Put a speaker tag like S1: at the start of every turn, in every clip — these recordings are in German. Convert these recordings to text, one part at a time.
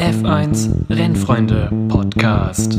S1: F1 Rennfreunde Podcast.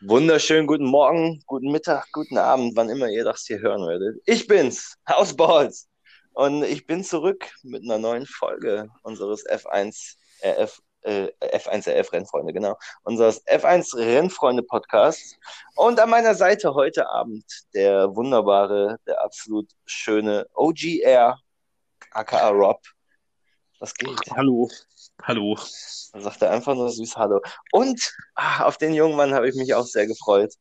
S2: Wunderschönen guten Morgen, guten Mittag, guten Abend, wann immer ihr das hier hören werdet. Ich bin's, Hausballs. Und ich bin zurück mit einer neuen Folge unseres F1 RF äh, F1 RF Rennfreunde, genau. Unseres F1 Rennfreunde Podcasts. Und an meiner Seite heute Abend der wunderbare, der absolut schöne OGR, aka Rob. Was geht?
S3: Hallo. Hallo.
S2: Dann sagt er einfach nur süß Hallo. Und ah, auf den jungen Mann habe ich mich auch sehr gefreut.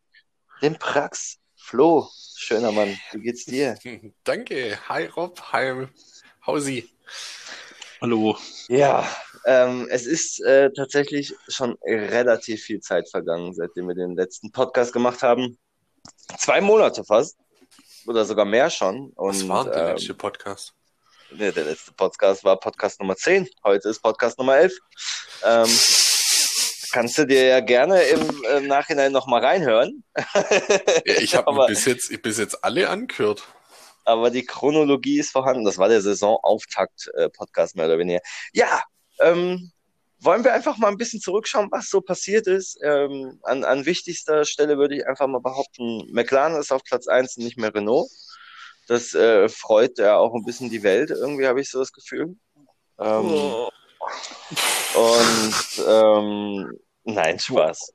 S2: Den Prax. Flo, schöner Mann. Wie geht's dir?
S4: Danke. Hi Rob. Hi Hausi.
S3: Hallo.
S2: Ja, ähm, es ist äh, tatsächlich schon relativ viel Zeit vergangen, seitdem wir den letzten Podcast gemacht haben. Zwei Monate fast. Oder sogar mehr schon. Und,
S4: Was war der
S2: ähm,
S4: letzte Podcast?
S2: Nee, der letzte Podcast war Podcast Nummer 10. Heute ist Podcast Nummer 11. Ähm, kannst du dir ja gerne im, im Nachhinein nochmal reinhören.
S4: Ja, ich habe bis jetzt, bis jetzt alle angehört.
S2: Aber die Chronologie ist vorhanden. Das war der Saisonauftakt-Podcast mehr oder weniger. Ja, ähm, wollen wir einfach mal ein bisschen zurückschauen, was so passiert ist. Ähm, an, an wichtigster Stelle würde ich einfach mal behaupten, McLaren ist auf Platz 1 und nicht mehr Renault. Das äh, freut ja auch ein bisschen die Welt, irgendwie habe ich so das Gefühl. Ähm,
S4: Oh.
S2: Und ähm, nein, Spaß.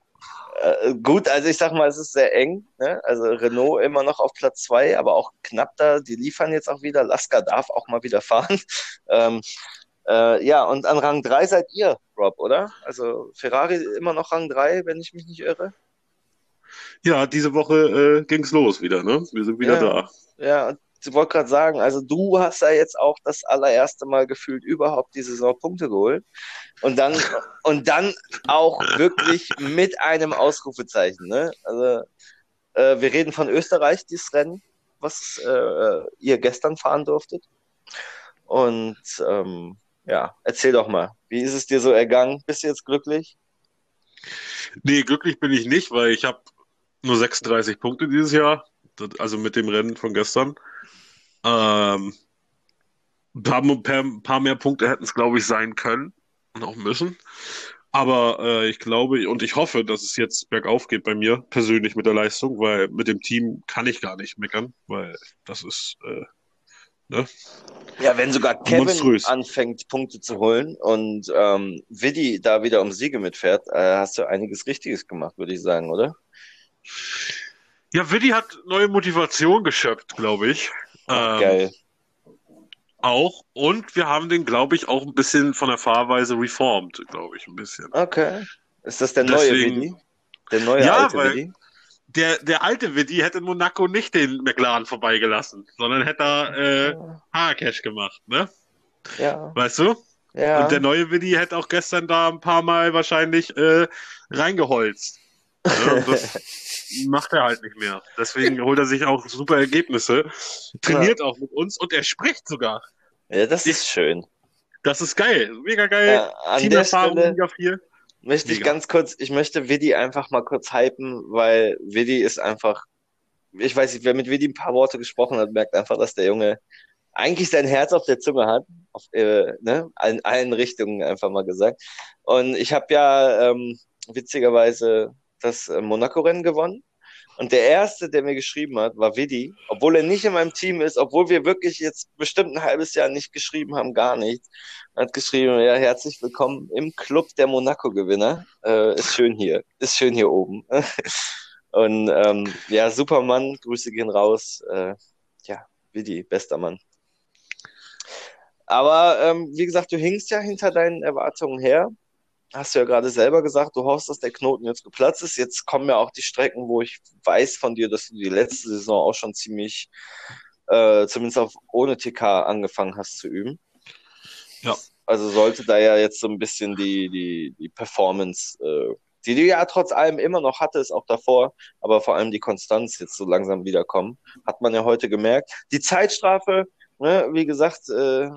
S2: Äh, gut, also ich sag mal, es ist sehr eng. Ne? Also Renault immer noch auf Platz zwei, aber auch knapp da. Die liefern jetzt auch wieder. Lasker darf auch mal wieder fahren. Ähm, äh, ja, und an Rang drei seid ihr, Rob, oder? Also Ferrari immer noch Rang drei, wenn ich mich nicht irre.
S3: Ja, diese Woche äh, ging's los wieder, ne? Wir sind wieder
S2: Ja.
S3: da.
S2: Ja, und ich wollte gerade sagen, also du hast ja jetzt auch das allererste Mal gefühlt überhaupt die Saison Punkte geholt. Und dann, und dann auch wirklich mit einem Ausrufezeichen. Ne? Also äh, wir reden von Österreich, dieses Rennen, was äh, ihr gestern fahren durftet. Und ähm, ja, erzähl doch mal, wie ist es dir so ergangen? Bist du jetzt glücklich?
S3: Nee, glücklich bin ich nicht, weil ich habe nur 36 Punkte dieses Jahr. Also mit dem Rennen von gestern. Ähm, ein paar, paar, paar mehr Punkte hätten es, glaube ich, sein können und auch müssen. Aber äh, ich glaube und ich hoffe, dass es jetzt bergauf geht bei mir persönlich mit der Leistung, weil mit dem Team kann ich gar nicht meckern, weil das ist äh, ne?
S2: Ja, wenn sogar Kevin
S3: Monströs.
S2: anfängt, Punkte zu holen und ähm, Vidi da wieder um Siege mitfährt, äh, hast du einiges Richtiges gemacht, würde ich sagen, oder?
S3: Ja, Willi hat neue Motivation geschöpft, glaube ich. Ähm,
S2: Geil.
S3: Auch. Und wir haben den, glaube ich, auch ein bisschen von der Fahrweise reformed, glaube ich, ein bisschen.
S2: Okay. Ist das der neue
S3: Deswegen-
S2: Vidi? Der neue
S3: Ja,
S2: alte
S3: weil-
S2: Vidi?
S3: Der, der alte Willi hätte in Monaco nicht den McLaren vorbeigelassen, sondern hätte er äh, Haarcash gemacht, ne?
S2: Ja,
S3: Weißt du?
S2: ja.
S3: Und der neue Willi hätte auch gestern da ein paar Mal wahrscheinlich äh, reingeholzt. Ne? Und das macht er halt nicht mehr. Deswegen holt er sich auch super Ergebnisse, trainiert auch mit uns und er spricht sogar.
S2: ja, das ist schön.
S3: Das ist geil. Mega geil.
S2: Ja, an der
S3: Teamerfahrung
S2: Stelle
S3: Liga 4.
S2: möchte ich
S3: Mega.
S2: ganz kurz, ich möchte Vidi einfach mal kurz hypen, weil Vidi ist einfach, ich weiß nicht, wer mit Vidi ein paar Worte gesprochen hat, merkt einfach, dass der Junge eigentlich sein Herz auf der Zunge hat, auf, äh, ne, in allen Richtungen einfach mal gesagt. Und ich habe ja ähm, witzigerweise das äh, Monaco-Rennen gewonnen. Und der erste, der mir geschrieben hat, war Vidi, obwohl er nicht in meinem Team ist, obwohl wir wirklich jetzt bestimmt ein halbes Jahr nicht geschrieben haben, gar nichts. Hat geschrieben, ja, herzlich willkommen im Club der Monaco-Gewinner. Äh, ist schön hier, ist schön hier oben. Und ähm, ja, Supermann, Grüße gehen raus. Äh, ja, Vidi, bester Mann. Aber ähm, wie gesagt, du hingst ja hinter deinen Erwartungen her. Hast du ja gerade selber gesagt, du hoffst, dass der Knoten jetzt geplatzt ist. Jetzt kommen ja auch die Strecken, wo ich weiß von dir, dass du die letzte Saison auch schon ziemlich, äh, zumindest auf ohne TK angefangen hast zu üben.
S3: Ja.
S2: Also sollte da ja jetzt so ein bisschen die, die, die Performance, äh, die du ja trotz allem immer noch hattest, auch davor, aber vor allem die Konstanz jetzt so langsam wiederkommen, hat man ja heute gemerkt. Die Zeitstrafe ne, wie gesagt, äh,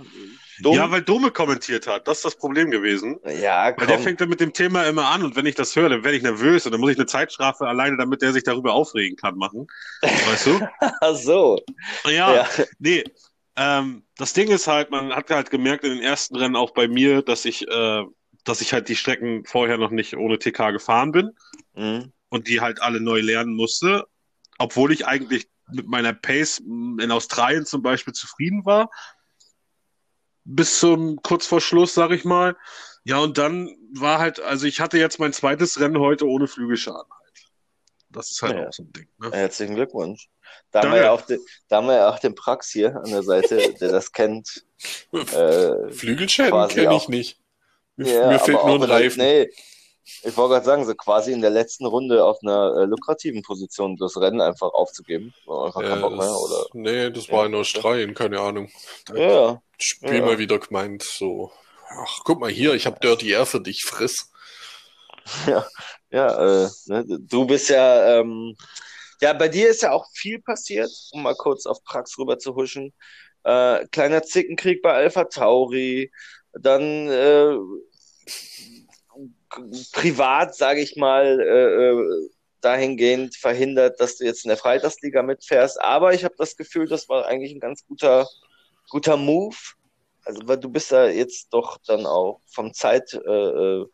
S2: dumm.
S3: Ja, weil Dome kommentiert hat. Das ist das Problem gewesen.
S2: ja,
S3: Weil der
S2: komm.
S3: fängt dann mit dem Thema immer an und wenn ich das höre, dann werde ich nervös und dann muss ich eine Zeitstrafe alleine, damit der sich darüber aufregen kann, machen. Weißt du?
S2: Ach so.
S3: Ja,
S2: Ja.
S3: nee. Ähm, das Ding ist halt, man hat halt gemerkt in den ersten Rennen auch bei mir, dass ich, äh, dass ich halt die Strecken vorher noch nicht ohne TK gefahren bin
S2: Mhm.
S3: und die halt alle neu lernen musste, obwohl ich eigentlich mit meiner Pace in Australien zum Beispiel zufrieden war. Bis zum kurz vor Schluss, sag ich mal. Ja, und dann war halt, also ich hatte jetzt mein zweites Rennen heute ohne Flügelschaden halt. Das ist halt
S2: Ja.
S3: auch so ein Ding. Ne?
S2: Herzlichen Glückwunsch. Da haben, wir ja auch den, da haben wir ja auch den Prax hier an der Seite, der das kennt. Äh,
S4: Flügelschäden kenne ich nicht. Mir,
S2: ja,
S4: mir fehlt nur ein Reifen.
S2: Nee, ich wollte gerade sagen, so quasi in der letzten Runde auf einer äh, lukrativen Position das Rennen einfach aufzugeben. Einfach
S4: Äh,
S2: Bock mehr, oder?
S4: nee, das war in Australien, keine Ahnung. Da
S2: Ja, ja.
S4: Spiel
S2: Ja.
S4: mal wieder gemeint, so, ach, guck mal hier, ich habe Dirty Air für dich, friss.
S2: Ja, ja äh, ne, du bist ja, ähm, ja, bei dir ist ja auch viel passiert, um mal kurz auf Prax rüber zu huschen. Äh, kleiner Zickenkrieg bei Alpha Tauri, dann äh, privat, sage ich mal, äh, äh, dahingehend verhindert, dass du jetzt in der Freitagsliga mitfährst. Aber ich habe das Gefühl, das war eigentlich ein ganz guter, guter Move. Also, weil du bist ja jetzt doch dann auch vom Zeit, äh, äh,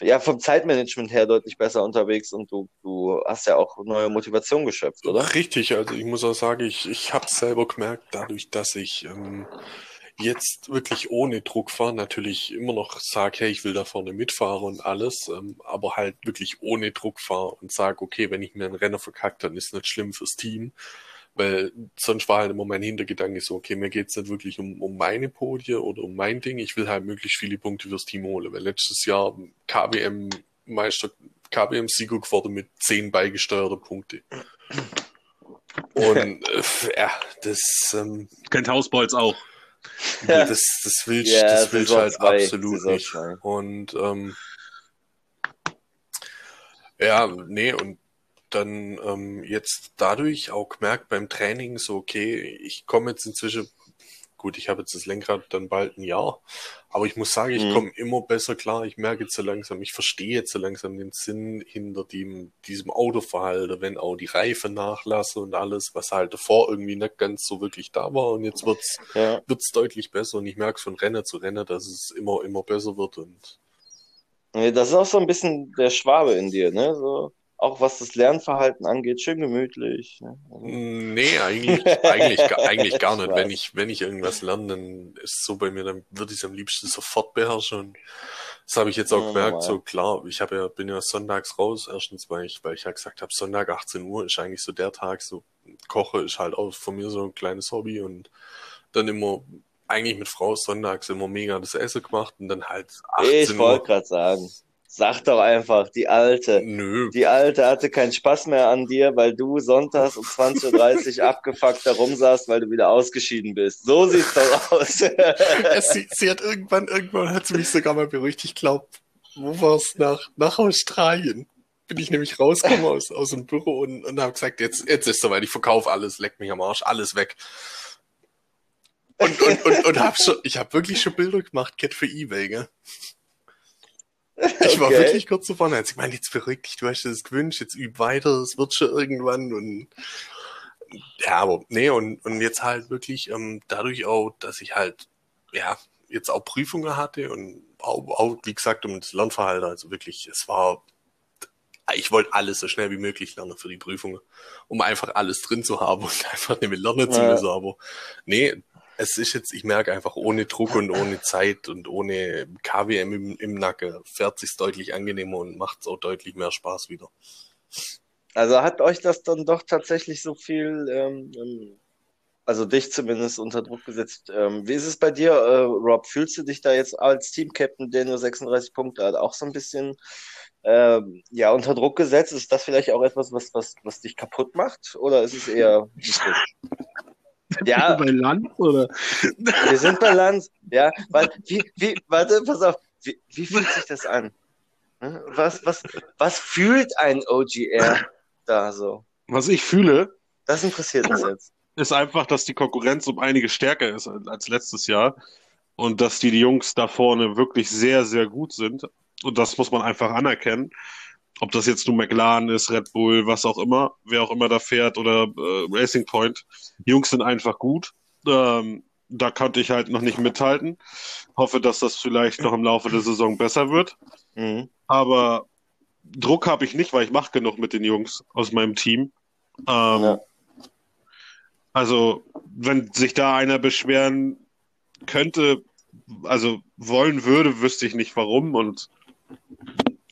S2: ja, vom Zeitmanagement her deutlich besser unterwegs und du, du hast ja auch neue Motivation geschöpft, oder?
S4: Richtig, also ich muss auch sagen, ich, ich habe selber gemerkt, dadurch, dass ich ähm, jetzt wirklich ohne Druck fahre, natürlich immer noch sage, hey, ich will da vorne mitfahren und alles, ähm, aber halt wirklich ohne Druck fahre und sage, okay, wenn ich mir einen Renner verkackt, dann ist nicht schlimm fürs Team. Weil sonst war halt immer mein Hintergedanke so, okay, mir geht's nicht wirklich um, um meine Podie oder um mein Ding. Ich will halt möglichst viele Punkte fürs Team holen. Weil letztes Jahr KWM-Meister, KWM-Sieger geworden mit zehn beigesteuerter Punkte. Und äh, ja, das, ähm,
S3: Kennt Hausbolz auch.
S2: Ja.
S4: das, das willst,
S2: Ja,
S4: das willst
S2: Saison
S4: halt
S2: zwei,
S4: absolut
S2: Saison
S4: nicht.
S2: zwei.
S4: Und ähm, ja, nee, und dann ähm, jetzt dadurch auch gemerkt beim Training so, okay, ich komme jetzt inzwischen, gut, ich habe jetzt das Lenkrad dann bald ein Jahr, aber ich muss sagen, ich
S2: Mhm.
S4: komme immer besser klar, ich merke jetzt so langsam, ich verstehe jetzt so langsam den Sinn hinter dem, diesem Autoverhalten, wenn auch die Reifen nachlasse und alles, was halt davor irgendwie nicht ganz so wirklich da war und jetzt wird's
S2: Ja.
S4: wird's deutlich besser und ich merke von Renner zu Renner, dass es immer, immer besser wird und
S2: Das ist auch so ein bisschen der Schwabe in dir, ne? So, auch was das Lernverhalten angeht, schön gemütlich. Ne?
S4: nee, eigentlich, eigentlich, eigentlich gar nicht. Wenn ich, wenn ich irgendwas lerne, dann ist es so bei mir, dann würde ich es am liebsten sofort beherrschen und das habe ich jetzt auch
S2: Ja,
S4: gemerkt,
S2: normal.
S4: so klar, ich habe ja, bin ja sonntags raus, erstens, weil ich, weil ich ja gesagt habe, Sonntag 18 Uhr ist eigentlich so der Tag, so Koche ist halt auch von mir so ein kleines Hobby und dann immer eigentlich mit Frau sonntags immer mega das Essen gemacht und dann halt 18
S2: Ich wollte
S4: Uhr.
S2: gerade sagen, sag doch einfach, die Alte.
S4: Nö,
S2: Die Alte hatte keinen Spaß mehr an dir, weil du sonntags um 20.30 Uhr abgefuckt herumsaßt, weil du wieder ausgeschieden bist. So sieht's doch aus.
S4: Es, sie, sie hat irgendwann, irgendwann hat sie mich sogar mal beruhigt. Ich glaube, wo war's nach, nach Australien? Bin ich nämlich rausgekommen aus, aus dem Büro und, und habe gesagt, jetzt, jetzt ist soweit, ich verkaufe alles, leck mich am Arsch, alles weg. Und, und, und, und hab schon, ich habe wirklich schon Bilder gemacht, Cat für Ebay, gell? Ich war
S2: Okay.
S4: wirklich kurz davor, als ich meine, jetzt beruhig dich, du hast dir das gewünscht, jetzt üb weiter, es wird schon irgendwann und ja, aber nee, und, und jetzt halt wirklich ähm, dadurch auch, dass ich halt, ja, jetzt auch Prüfungen hatte und auch, auch wie gesagt, um das Lernverhalten, also wirklich, es war, ich wollte alles so schnell wie möglich lernen für die Prüfungen, um einfach alles drin zu haben und einfach nicht mehr lernen zu
S2: Ja.
S4: müssen, aber nee, es ist jetzt, ich merke einfach ohne Druck und ohne Zeit und ohne KWM im, im Nacken fährt sich's deutlich angenehmer und macht's auch deutlich mehr Spaß wieder.
S2: Also hat euch das dann doch tatsächlich so viel, ähm, ähm, also dich zumindest unter Druck gesetzt. Ähm, wie ist es bei dir, äh, Rob? Fühlst du dich da jetzt als Team-Captain, der nur 36 Punkte hat, auch so ein bisschen ähm, ja, unter Druck gesetzt? Ist das vielleicht auch etwas, was, was, was dich kaputt macht? Oder ist es eher Ja,
S3: Bei Land oder?
S2: wir sind bei Lanz. Ja, weil, wie, wie, warte, pass auf. Wie, wie fühlt sich das an? Hm? Was, was, was fühlt ein OGR da so?
S3: Was ich fühle,
S2: Das interessiert uns jetzt.
S3: ist einfach, dass die Konkurrenz um einige stärker ist als letztes Jahr und dass die Jungs da vorne wirklich sehr, sehr gut sind. Und das muss man einfach anerkennen. Ob das jetzt nur McLaren ist, Red Bull, was auch immer, wer auch immer da fährt oder äh, Racing Point. Die Jungs sind einfach gut. Ähm, da konnte ich halt noch nicht mithalten. Hoffe, dass das vielleicht noch im Laufe der Saison besser wird.
S2: Mhm.
S3: Aber Druck habe ich nicht, weil ich mache genug mit den Jungs aus meinem Team. Ähm,
S2: Ja.
S3: Also, wenn sich da einer beschweren könnte, also wollen würde, wüsste ich nicht warum und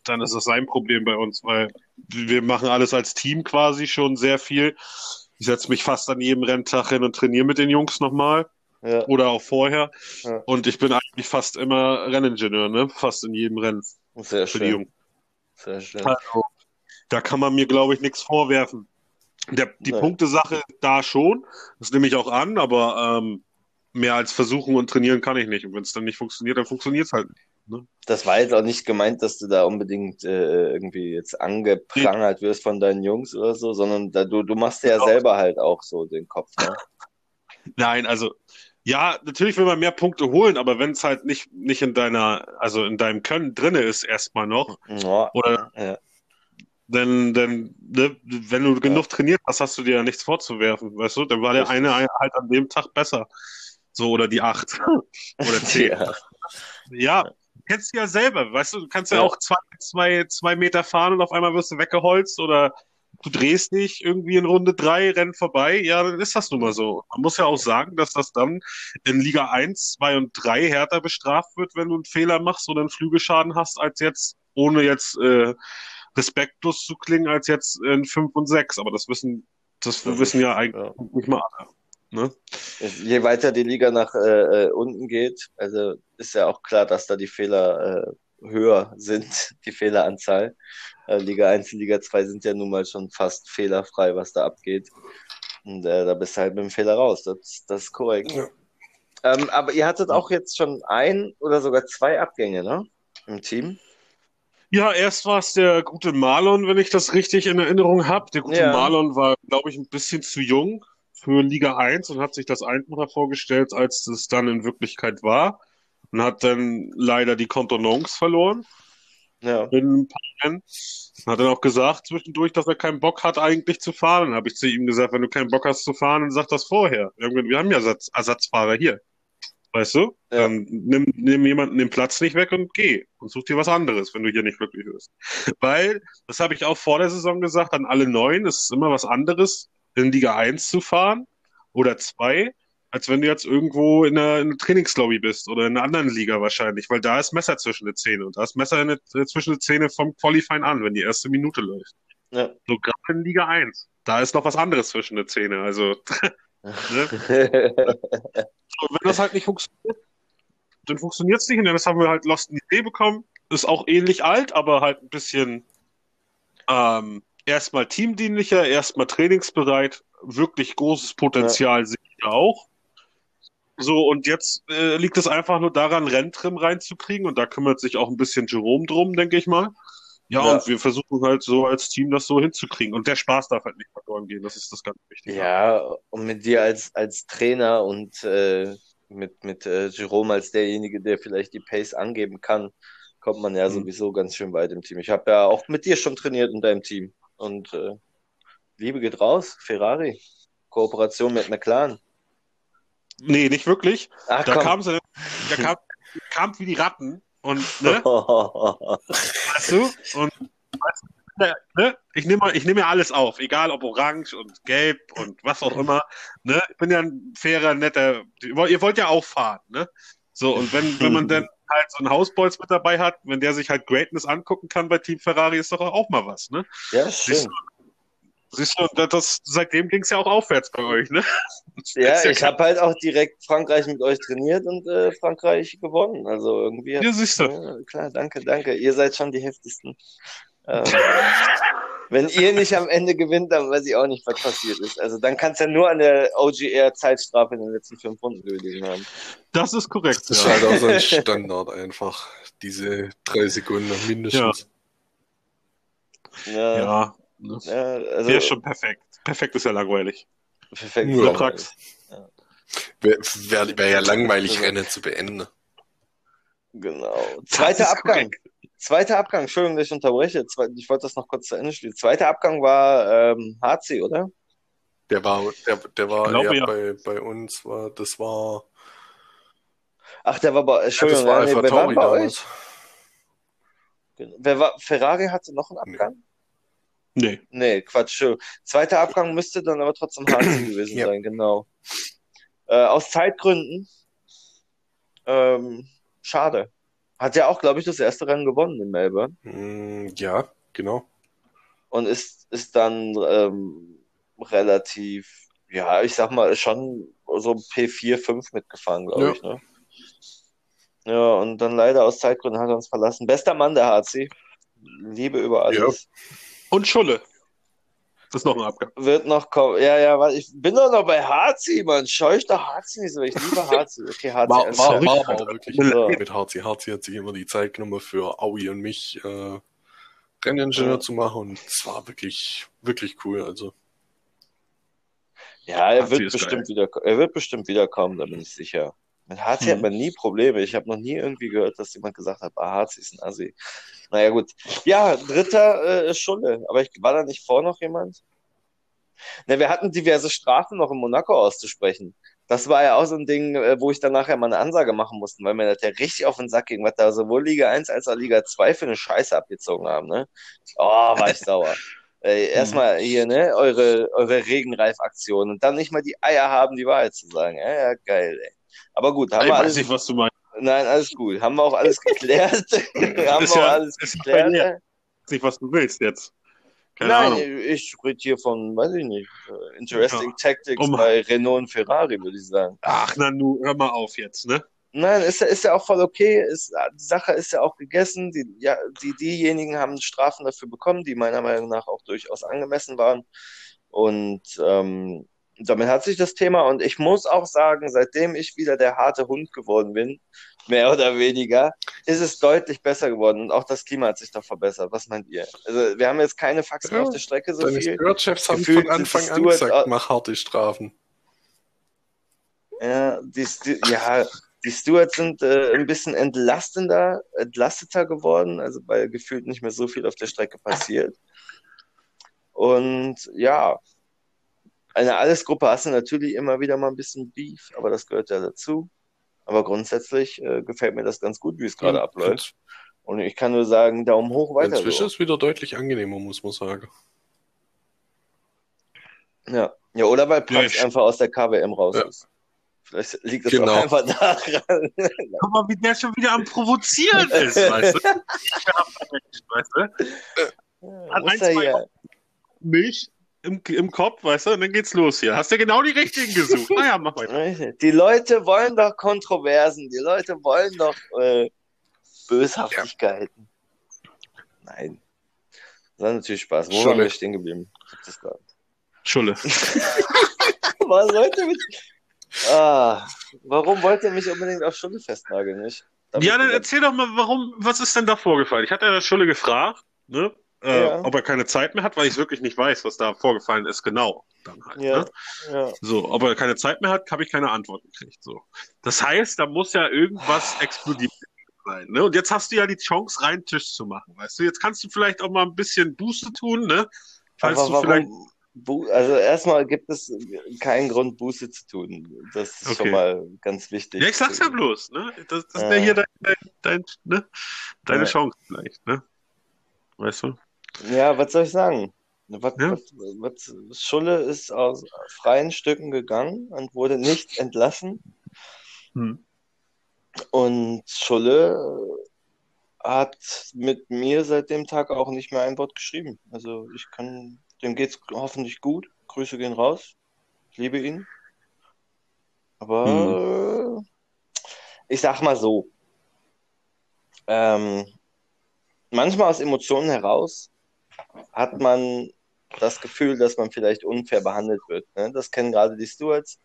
S3: dann ist das sein Problem bei uns, weil wir machen alles als Team quasi schon sehr viel. Ich setze mich fast an jedem Renntag hin und trainiere mit den Jungs nochmal
S2: Ja.
S3: oder auch vorher.
S2: Ja.
S3: Und ich bin eigentlich fast immer Renningenieur, ne? Fast in jedem Rennen
S2: Sehr
S3: für die
S2: schön. Sehr schön.
S3: Also, da kann man mir, glaube ich, nichts vorwerfen. Der, die
S2: Nee.
S3: Punktesache da schon, das nehme ich auch an, aber ähm, mehr als versuchen und trainieren kann ich nicht. Und wenn es dann nicht funktioniert, dann funktioniert es halt nicht.
S2: Das war jetzt auch nicht gemeint, dass du da unbedingt äh, irgendwie jetzt angeprangert wirst von deinen Jungs oder so, sondern da, du, du machst dir ja
S3: Genau.
S2: selber halt auch so den Kopf. Ne?
S3: Nein, also ja, natürlich will man mehr Punkte holen, aber wenn es halt nicht, nicht in deiner, also in deinem Können drinne ist erstmal noch,
S2: Ja,
S3: oder
S2: ja,
S3: dann, dann, ne, wenn du genug trainiert hast, hast du dir ja nichts vorzuwerfen, weißt du? Dann war der eine halt an dem Tag besser. So, oder die acht. Oder zehn.
S2: ja,
S3: Ja, kennst du ja selber, weißt du, du kannst ja,
S2: Ja.
S3: auch zwei, zwei, zwei Meter fahren und auf einmal wirst du weggeholzt oder du drehst dich irgendwie in Runde drei, renn vorbei, ja, dann ist das nun mal so. Man muss ja auch sagen, dass das dann in Liga 1, 2 und 3 härter bestraft wird, wenn du einen Fehler machst oder einen Flügelschaden hast, als jetzt, ohne jetzt äh, respektlos zu klingen, als jetzt in 5 und 6. Aber das wissen, das,
S2: Das
S3: wissen
S2: ist-
S3: ja eigentlich
S2: ja.
S3: nicht mal alle. Ne?
S2: Je weiter die Liga nach äh, äh, unten geht, also ist ja auch klar, dass da die Fehler äh, höher sind, die Fehleranzahl. Äh, Liga 1 und Liga 2 sind ja nun mal schon fast fehlerfrei, was da abgeht. Und äh, da bist du halt mit dem Fehler raus. Das, das ist korrekt.
S4: Ja.
S2: Ähm, aber ihr hattet auch jetzt schon ein oder sogar zwei Abgänge, ne? Im Team.
S3: Ja, erst war es der gute Marlon, wenn ich das richtig in Erinnerung habe. Der gute
S2: Ja.
S3: Marlon war, glaube ich, ein bisschen zu jung für Liga 1 und hat sich das einfacher vorgestellt, als es dann in Wirklichkeit war. Und hat dann leider die Kontenance verloren
S2: Ja.
S3: in ein paar Rennen. Hat dann auch gesagt zwischendurch, dass er keinen Bock hat, eigentlich zu fahren. Habe ich zu ihm gesagt, wenn du keinen Bock hast zu fahren, dann sag das vorher. Wir haben, ja Ersatz, Ersatzfahrer hier. Weißt du?
S2: Ja.
S3: Dann nimm, nimm jemanden den Platz nicht weg und geh. Und such dir was anderes, wenn du hier nicht glücklich wirst. Weil, das habe ich auch vor der Saison gesagt, an alle Neuen, es ist immer was anderes, in Liga 1 zu fahren oder 2, als wenn du jetzt irgendwo in einer, in einer Trainingslobby bist oder in einer anderen Liga wahrscheinlich, weil da ist Messer zwischen den Zähnen und da ist Messer in der, zwischen den Zähnen vom Qualifying an, wenn die erste Minute läuft.
S2: Ja.
S3: So gerade in Liga 1. Da ist noch was anderes zwischen den Zähnen. Also, ne? Und wenn das halt nicht funktioniert, dann funktioniert es nicht. Und das haben wir halt Lost in die See bekommen. Ist auch ähnlich alt, aber halt ein bisschen ähm, erstmal teamdienlicher, erstmal trainingsbereit. Wirklich großes Potenzial sehe ich auch. So, und jetzt äh, liegt es einfach nur daran, Renntrim reinzukriegen. Und da kümmert sich auch ein bisschen Jerome drum, denke ich mal. Ja,
S2: Ja.
S3: und wir versuchen halt so als Team das so hinzukriegen. Und der Spaß darf halt nicht verloren gehen. Das ist das ganz Wichtige.
S2: Ja, und mit dir als, als Trainer und äh, mit, mit äh, Jerome als derjenige, der vielleicht die Pace angeben kann, kommt man ja
S3: Mhm.
S2: sowieso ganz schön weit im Team. Ich habe ja auch mit dir schon trainiert in deinem Team. Und äh, Liebe geht raus, Ferrari. Kooperation mit McLaren.
S3: Nee, nicht wirklich.
S2: Ach
S3: Da kam sie, der kam, kam wie die Ratten. Und, ne, weißt du, und, weißt du, ne, ich nehme, ich nehme ja alles auf, egal ob orange und gelb und was auch immer, ne, ich bin ja ein fairer, netter, ihr wollt, ihr wollt ja auch fahren, ne, so, und wenn, wenn man dann halt so einen Hausbolz mit dabei hat, wenn der sich halt Greatness angucken kann bei Team Ferrari, ist doch auch mal was, ne,
S2: ja,
S3: Siehst
S2: schön.
S3: siehst du, das, seitdem ging's ja auch aufwärts bei euch, ne.
S2: Ja,
S3: ja
S2: ich habe halt auch direkt Frankreich mit euch trainiert und äh, Frankreich gewonnen. Also irgendwie.
S3: Ja, siehst du.
S2: Ja, klar, danke, danke. Ihr seid schon die heftigsten. Ähm, wenn ihr nicht am Ende gewinnt, dann weiß ich auch nicht, was passiert ist. Also dann kann es ja nur an der OGR-Zeitstrafe in den letzten fünf Runden gelegen haben.
S3: Das ist korrekt,
S4: Das ist
S3: ja.
S4: halt auch so ein Standard einfach. Diese drei Sekunden mindestens.
S2: Ja,
S3: Ja, ne.
S2: ja, also
S3: Der ist schon perfekt. Perfekt ist ja langweilig.
S2: Perfekt.
S4: Ja.
S3: Vertrags.
S4: Wäre wär, wär ja langweilig, Rennen zu beenden.
S2: Genau. Zweiter Abgang.
S3: korrekt.
S2: Zweiter Abgang. Entschuldigung, dass ich unterbreche. Ich wollte das noch kurz zu Ende spielen. Zweiter Abgang war ähm, HC, oder?
S4: Der war, der, der war
S3: glaube,
S4: ja,
S3: ja.
S4: Bei, bei uns, war, das war,
S2: Ach, der war bei,
S4: ja, das
S2: Entschuldigung,
S4: war
S2: nee, wer war bei
S4: damals.
S2: euch? Wer war, Ferrari hatte noch einen Abgang?
S3: Nee.
S2: Nee, Quatsch. Entschuldigung. Zweiter Abgang müsste dann aber trotzdem HC gewesen
S4: Ja.
S2: sein, genau. Äh, aus Zeitgründen. Ähm, schade. Hat ja auch, glaube ich, das erste Rennen gewonnen in Melbourne.
S4: Mm, Ja, genau.
S2: und ist, ist dann ähm, relativ, ja, ich sag mal, schon so P4, 5 mitgefahren, glaube
S4: Ja.
S2: ich, ne? Ja, und dann leider aus Zeitgründen hat er uns verlassen. Bester Mann der HC. Liebe über alles.
S3: Und Schulle. Das ist noch ein Abgang.
S2: Wird noch kommen. Ja, ja, ich bin doch noch bei HC, Mann. Scheuch doch HC nicht so. Ich liebe HC. Okay, HC.
S4: War,
S2: alles
S4: war, war aber wirklich
S2: Ja.
S4: mit Harzi. Harzi hat sich immer die Zeit genommen für Aui und mich äh, Renningenieur
S2: Ja.
S4: zu machen und es war wirklich, wirklich cool. Also
S2: Ja, er
S3: HC
S2: wird bestimmt wieder, er wird bestimmt wiederkommen, da bin ich sicher. Mit hat
S3: Hm.
S2: man nie Probleme. Ich habe noch nie irgendwie gehört, dass jemand gesagt hat, ah, HC ist ein Assi. Naja, gut. Ja, dritter äh, ist Schulle. Aber ich, war da nicht vor noch jemand? Ne, wir hatten diverse Strafen noch in Monaco auszusprechen. Das war ja auch so ein Ding, äh, wo ich dann nachher mal eine Ansage machen musste, weil mir das ja richtig auf den Sack ging, was da sowohl Liga 1 als auch Liga 2 für eine Scheiße abgezogen haben, ne? Oh, war ich sauer. Ey, erstmal hier, ne, eure, eure Regenreifaktion und dann nicht mal die Eier haben, die Wahrheit zu sagen. Ja, ja, geil, ey. Aber gut, haben
S3: Ich
S2: wir
S3: weiß
S2: alles,
S3: nicht, was du meinst.
S2: nein, alles gut. Haben wir auch alles geklärt? haben wir auch
S3: ja-
S2: alles geklärt?
S3: weiß nicht, was du willst jetzt. Keine
S2: Nein,
S3: Ahnung.
S2: ich rede hier von, weiß ich nicht, äh, Interesting Tactics
S3: Um-
S2: bei Renault und Ferrari, würde ich sagen.
S3: Ach, na nu, hör mal auf jetzt, ne?
S2: Nein, ist ja, ist ja auch voll okay. Ist, die Sache ist ja auch gegessen. Die, ja, die, diejenigen haben Strafen dafür bekommen, die meiner Meinung nach auch durchaus angemessen waren. Und ähm, damit hat sich das Thema. Und ich muss auch sagen, seitdem ich wieder der harte Hund geworden bin, mehr oder weniger, ist es deutlich besser geworden. Und auch das Klima hat sich doch verbessert. Was meint ihr? Also, wir haben jetzt keine Faxen
S4: Ja,
S2: auf der Strecke so
S4: deine
S2: viel.
S4: Stewardchefs haben von Anfang an gesagt, mach harte Strafen.
S2: Ja, die, Stu ja, die Stewards sind äh, ein bisschen entlastender, entlasteter geworden, also weil gefühlt nicht mehr so viel auf der Strecke passiert. Und ja, eine Allesgruppe hast du natürlich immer wieder mal ein bisschen Beef, aber das gehört ja dazu. Aber grundsätzlich äh, gefällt mir das ganz gut, wie es gerade
S4: Ja,
S2: abläuft. Und ich kann nur sagen, Daumen hoch weiter
S4: Inzwischen
S2: so.
S4: ist es wieder deutlich angenehmer, muss man sagen.
S2: Ja. ja, oder weil
S3: Ja,
S2: Prax
S3: ich-
S2: einfach aus der KWM raus
S4: Ja.
S2: ist. Vielleicht liegt es
S4: Genau.
S2: auch einfach daran.
S3: Guck mal, wie der schon wieder am Provozieren ist, weißt du? weißt du? Hat
S2: Muss
S3: ein,
S2: er
S3: zwei
S2: ja.
S3: Milch im, im Kopf, weißt du? Und dann geht's los hier. Hast du genau die richtigen gesucht? Naja, mach weiter.
S2: Die Leute wollen doch Kontroversen, die Leute wollen doch äh, Böshaftigkeiten. Nein. Das war natürlich Spaß. Wo
S4: Schon
S2: waren wir stehen geblieben? Das.
S3: Schulle.
S2: Was wollt ihr mit... Ah, warum wollt ihr mich unbedingt auf Schule festnageln? Ich,
S3: Ja, dann erzähl doch mal, warum, was ist denn da vorgefallen? Ich hatte ja Schulle gefragt, ne? Äh,
S2: Ja.
S3: ob er keine Zeit mehr hat, weil ich wirklich nicht weiß, was da vorgefallen ist, genau. Dann halt,
S2: Ja,
S3: ne?
S2: ja.
S3: So, ob er keine Zeit mehr hat, habe ich keine Antwort gekriegt. So. Das heißt, da muss ja irgendwas explodiert sein. Ne? Und jetzt hast du ja die Chance, rein Tisch zu machen. Weißt du, jetzt kannst du vielleicht auch mal ein bisschen Buße tun, ne? Falls
S2: Aber
S3: du vielleicht.
S2: also erstmal gibt es keinen Grund, Buße zu tun. Das ist
S3: Okay.
S2: schon mal ganz wichtig.
S3: Ja, ich sag's ja bloß, ne? Das, das
S2: Ja.
S3: wäre hier dein, dein, dein, ne? deine
S2: Ja.
S3: Chance vielleicht, ne? Weißt du?
S2: Ja, was soll ich sagen? Was,
S3: Ja.
S2: was, was, Schulle ist aus freien Stücken gegangen und wurde nicht entlassen.
S3: Hm.
S2: Und Schulle hat mit mir seit dem Tag auch nicht mehr ein Wort geschrieben. Also ich kann, dem geht's hoffentlich gut. Grüße gehen raus. Ich liebe ihn. Aber ich sag mal so. Ähm, manchmal aus Emotionen heraus hat man das Gefühl, dass man vielleicht unfair behandelt wird. Ne? Das kennen gerade die Stewards,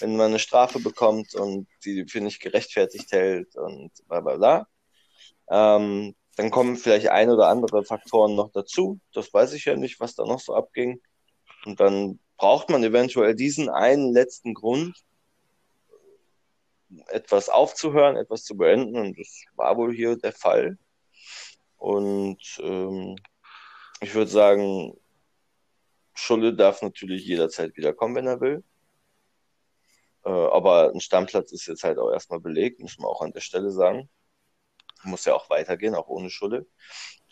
S2: wenn man eine Strafe bekommt und die für nicht gerechtfertigt hält und bla bla bla. Ähm, dann kommen vielleicht ein oder andere Faktoren noch dazu. Das weiß ich ja nicht, was da noch so abging. Und dann braucht man eventuell diesen einen letzten Grund, etwas aufzuhören, etwas zu beenden. Und das war wohl hier der Fall. Und ähm, ich würde sagen, Schulle darf natürlich jederzeit wiederkommen, wenn er will. Äh, aber ein Stammplatz ist jetzt halt auch erstmal belegt, muss man auch an der Stelle sagen. Muss ja auch weitergehen, auch ohne Schulle.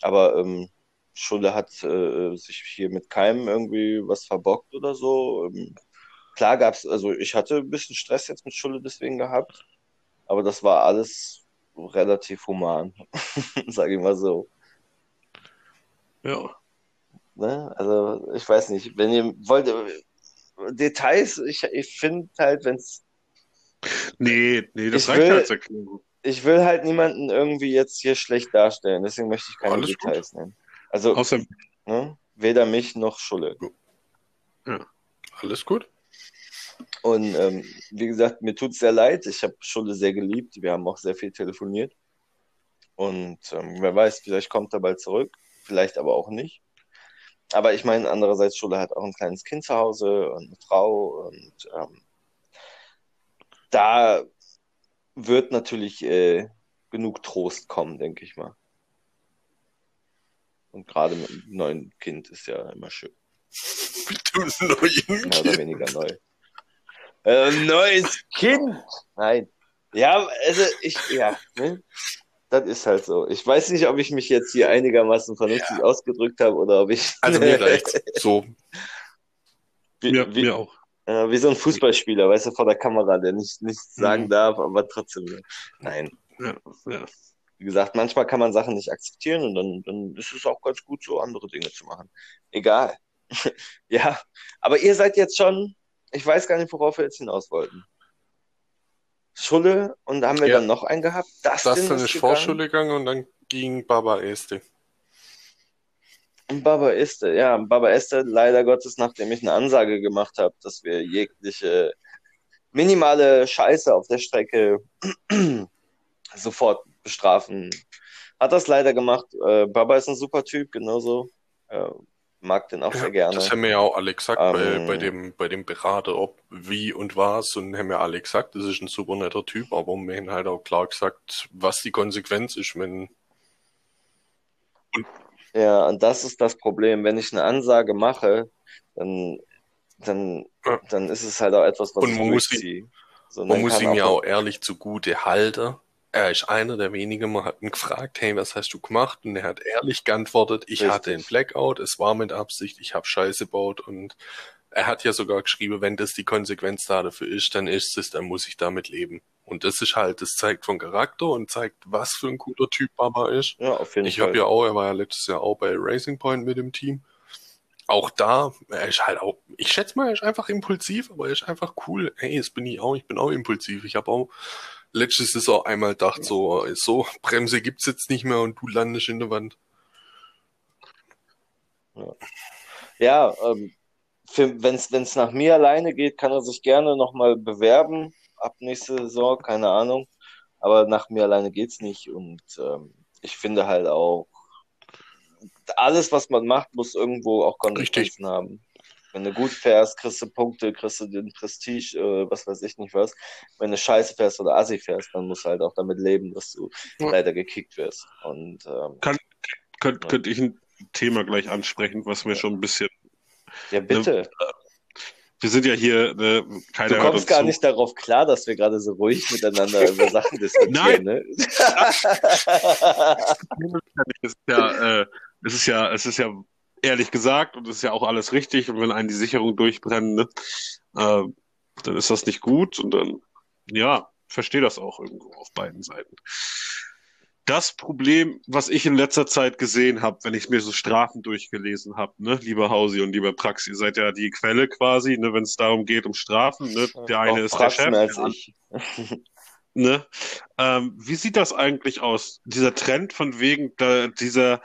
S2: Aber ähm, Schulle hat äh, sich hier mit keinem irgendwie was verbockt oder so. Ähm, klar gab's, also ich hatte ein bisschen Stress jetzt mit Schulle deswegen gehabt, aber das war alles relativ human, sage ich mal so.
S3: Ja.
S2: Ne? Also ich weiß nicht, wenn ihr wollt, Details, ich, ich finde halt, wenn es
S3: Nee, nee, das
S2: Ich
S3: reicht
S2: will-
S3: als Erklärung.
S2: ich will halt niemanden irgendwie jetzt hier schlecht darstellen, deswegen möchte ich keine
S3: Alles gut.
S2: Details nennen. Also
S3: Außer,
S2: ne? weder mich noch Schulle.
S4: Alles gut?
S2: Und ähm, wie gesagt, mir tut's sehr leid. Ich habe Schulle sehr geliebt. Wir haben auch sehr viel telefoniert. Und ähm, wer weiß, vielleicht kommt er bald zurück, vielleicht aber auch nicht. Aber ich meine, andererseits, Schulle hat auch ein kleines Kind zu Hause und eine Frau. Und ähm, da wird natürlich äh, genug Trost kommen, denke ich mal. Und gerade mit einem neuen Kind ist ja immer schön.
S4: Mit dem neuen
S2: Mehr oder weniger neu. Äh, neues Kind! Nein. Ja, also ich, ja, ne? Das ist halt so. Ich weiß nicht, ob ich mich jetzt hier einigermaßen vernünftig ausgedrückt habe oder ob ich
S4: Also mir reicht's. So,
S2: wie,
S3: mir,
S2: wie,
S3: mir auch.
S2: äh, wie so ein Fußballspieler, weißt du, vor der Kamera, der nicht nichts sagen
S3: Mhm.
S2: darf, aber trotzdem. ne? Nein.
S3: Ja, ja.
S2: Wie gesagt, manchmal kann man Sachen nicht akzeptieren und dann, dann ist es auch ganz gut, so andere Dinge zu machen. Egal. ja, aber ihr seid jetzt schon, ich weiß gar nicht, worauf wir jetzt hinaus wollten. Schulle und da haben wir
S4: Ja.
S2: dann noch einen gehabt. Das,
S4: dann
S2: ist
S4: ist
S2: gegangen.
S4: Vorschule gegangen und dann ging Baba Este.
S2: Und Baba Este, ja, Baba Este, leider Gottes, nachdem ich eine Ansage gemacht habe, dass wir jegliche minimale Scheiße auf der Strecke sofort bestrafen, hat das leider gemacht. Äh, Baba ist ein super Typ, genauso. Äh, mag den auch sehr gerne.
S4: Das haben wir ja auch alle gesagt bei,
S2: Ähm.
S4: bei, dem, bei dem Berater, ob wie und was. Und haben ja alle gesagt, das ist ein super netter Typ, aber wir haben halt auch klar gesagt, was die Konsequenz ist, wenn.
S2: Ja, und das ist das Problem. Wenn ich eine Ansage mache, dann, dann,
S4: Ja.
S2: dann ist es halt auch etwas, was
S4: Und
S2: ich
S4: man muss
S2: durchziehe. So,
S4: Man
S2: dann
S4: muss ihm ja
S2: auch-
S4: auch ehrlich zugute halten. Er ist einer der wenigen, man hat ihn gefragt, hey, was hast du gemacht? Und er hat ehrlich geantwortet, ich
S2: Richtig.
S4: hatte einen Blackout, es war mit Absicht, ich habe Scheiße gebaut und er hat ja sogar geschrieben, wenn das die Konsequenz da dafür ist, dann ist es, dann muss ich damit leben. Und das ist halt, das zeigt von Charakter und zeigt, was für ein guter Typ Baba ist.
S2: Ja, auf jeden
S4: Ich
S2: Fall.
S4: habe ja auch, er war ja letztes Jahr auch bei Racing Point mit dem Team. Auch da, er ist halt auch, ich schätze mal, er ist einfach impulsiv, aber er ist einfach cool. Hey, das bin ich auch, ich bin auch impulsiv. Ich habe auch letztes Saison einmal gedacht, so, so, Bremse gibt's jetzt nicht mehr und du landest in der Wand.
S2: Ja, ähm, wenn es nach mir alleine geht, kann er sich gerne nochmal bewerben. Ab nächste Saison, keine Ahnung. Aber nach mir alleine geht's nicht. Und ähm, ich finde halt auch, alles, was man macht, muss irgendwo auch Konsequenzen haben. Wenn du gut fährst, kriegst du Punkte, kriegst du den Prestige, äh, was weiß ich nicht was. Wenn du scheiße fährst oder assi fährst, dann musst du halt auch damit leben, dass du
S4: Ja.
S2: leider gekickt wirst. Und ähm,
S3: Könnt,
S2: Ja.
S3: könnte ich ein Thema gleich ansprechen, was mir schon ein bisschen.
S2: ja, bitte.
S3: Wir sind ja hier, ne, keiner
S2: Du kommst gar
S3: zu.
S2: nicht darauf klar, dass wir gerade so ruhig miteinander über Sachen diskutieren, ne?
S3: Es ist ja, äh, es ist ja, es ist ja ehrlich gesagt und es ist ja auch alles richtig. Und wenn einen die Sicherung durchbrennen, ne, äh, dann ist das nicht gut und dann, ja, verstehe das auch irgendwo auf beiden Seiten. Das Problem, was ich in letzter Zeit gesehen habe, wenn ich mir so Strafen durchgelesen habe, ne, lieber Hausi und lieber Prax, ihr seid ja die Quelle quasi, ne, wenn es darum geht um Strafen, ne, der eine
S2: Auch
S3: ist der
S2: Praxen
S3: Chef,
S2: als
S3: der
S2: ich.
S3: Ne? Ähm, wie sieht das eigentlich aus? Dieser Trend von wegen da, dieser,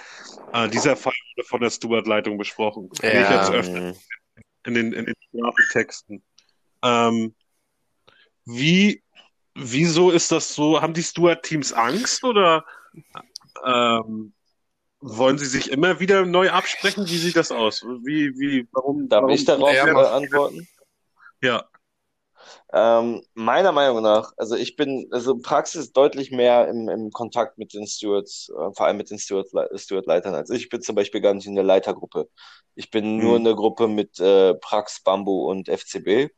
S3: äh, dieser Fall wurde von der Stuart-Leitung besprochen. Sehe ich
S4: Ja.
S3: jetzt öfter
S2: Ähm,
S3: in den, in den Texten. Ähm, wie, wieso ist das so? Haben die Stuart-Teams Angst oder ähm, Wollen Sie sich immer wieder neu absprechen? Wie sieht das aus? Wie, wie, warum?
S2: Darf
S3: warum,
S2: ich darauf
S4: Ja,
S2: äh,
S4: mach.
S2: antworten?
S3: Ja,
S2: Ähm, meiner Meinung nach, also ich bin, also Praxis deutlich mehr im, im Kontakt mit den Stewards, äh, vor allem mit den Steward, Steward-Leitern als ich. Bin zum Beispiel gar nicht in der Leitergruppe. Ich bin nur in der Gruppe mit äh, Prax, Bambu und FCB.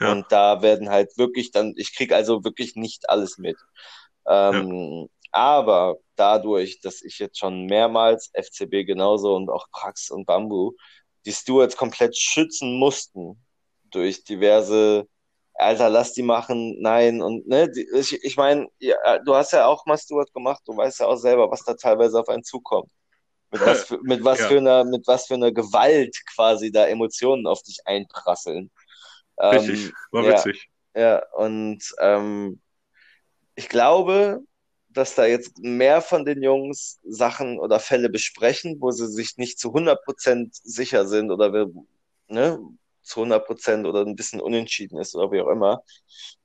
S3: Ja.
S2: Und da werden halt wirklich dann, ich krieg also wirklich nicht alles mit. Ähm, Aber dadurch, dass ich jetzt schon mehrmals FCB genauso und auch Prax und Bambu die Stewards komplett schützen mussten durch diverse Alter, lass die machen, nein und ne, die, ich, ich meine, ja, du hast ja auch mal Steward gemacht, du weißt ja auch selber, was da teilweise auf einen zukommt. Mit was für, mit was
S3: Ja.
S2: für einer, mit was für einer Gewalt quasi da Emotionen auf dich einprasseln.
S3: richtig.
S2: Ähm,
S3: War
S2: ja.
S3: witzig.
S2: ja, und ähm, ich glaube, dass da jetzt mehr von den Jungs Sachen oder Fälle besprechen, wo sie sich nicht zu 100% sicher sind oder wir, ne, zu 100% oder ein bisschen unentschieden ist oder wie auch immer.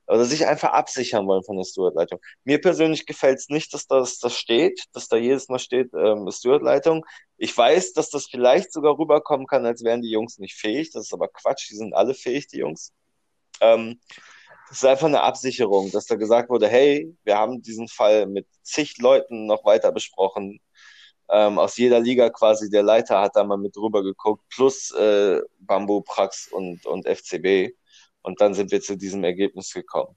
S2: Oder sich einfach absichern wollen von der Stewardleitung. Mir persönlich gefällt es nicht, dass das, das steht, dass da jedes Mal steht, ähm, Stewardleitung. Ich weiß, dass das vielleicht sogar rüberkommen kann, als wären die Jungs nicht fähig. Das ist aber Quatsch, die sind alle fähig, die Jungs. Ähm, das ist einfach eine Absicherung, dass da gesagt wurde, hey, wir haben diesen Fall mit zig Leuten noch weiter besprochen. Ähm, aus jeder Liga quasi, der Leiter hat da mal mit drüber geguckt, plus äh, Bambu, Prax und, und FCB. Und dann sind wir zu diesem Ergebnis gekommen.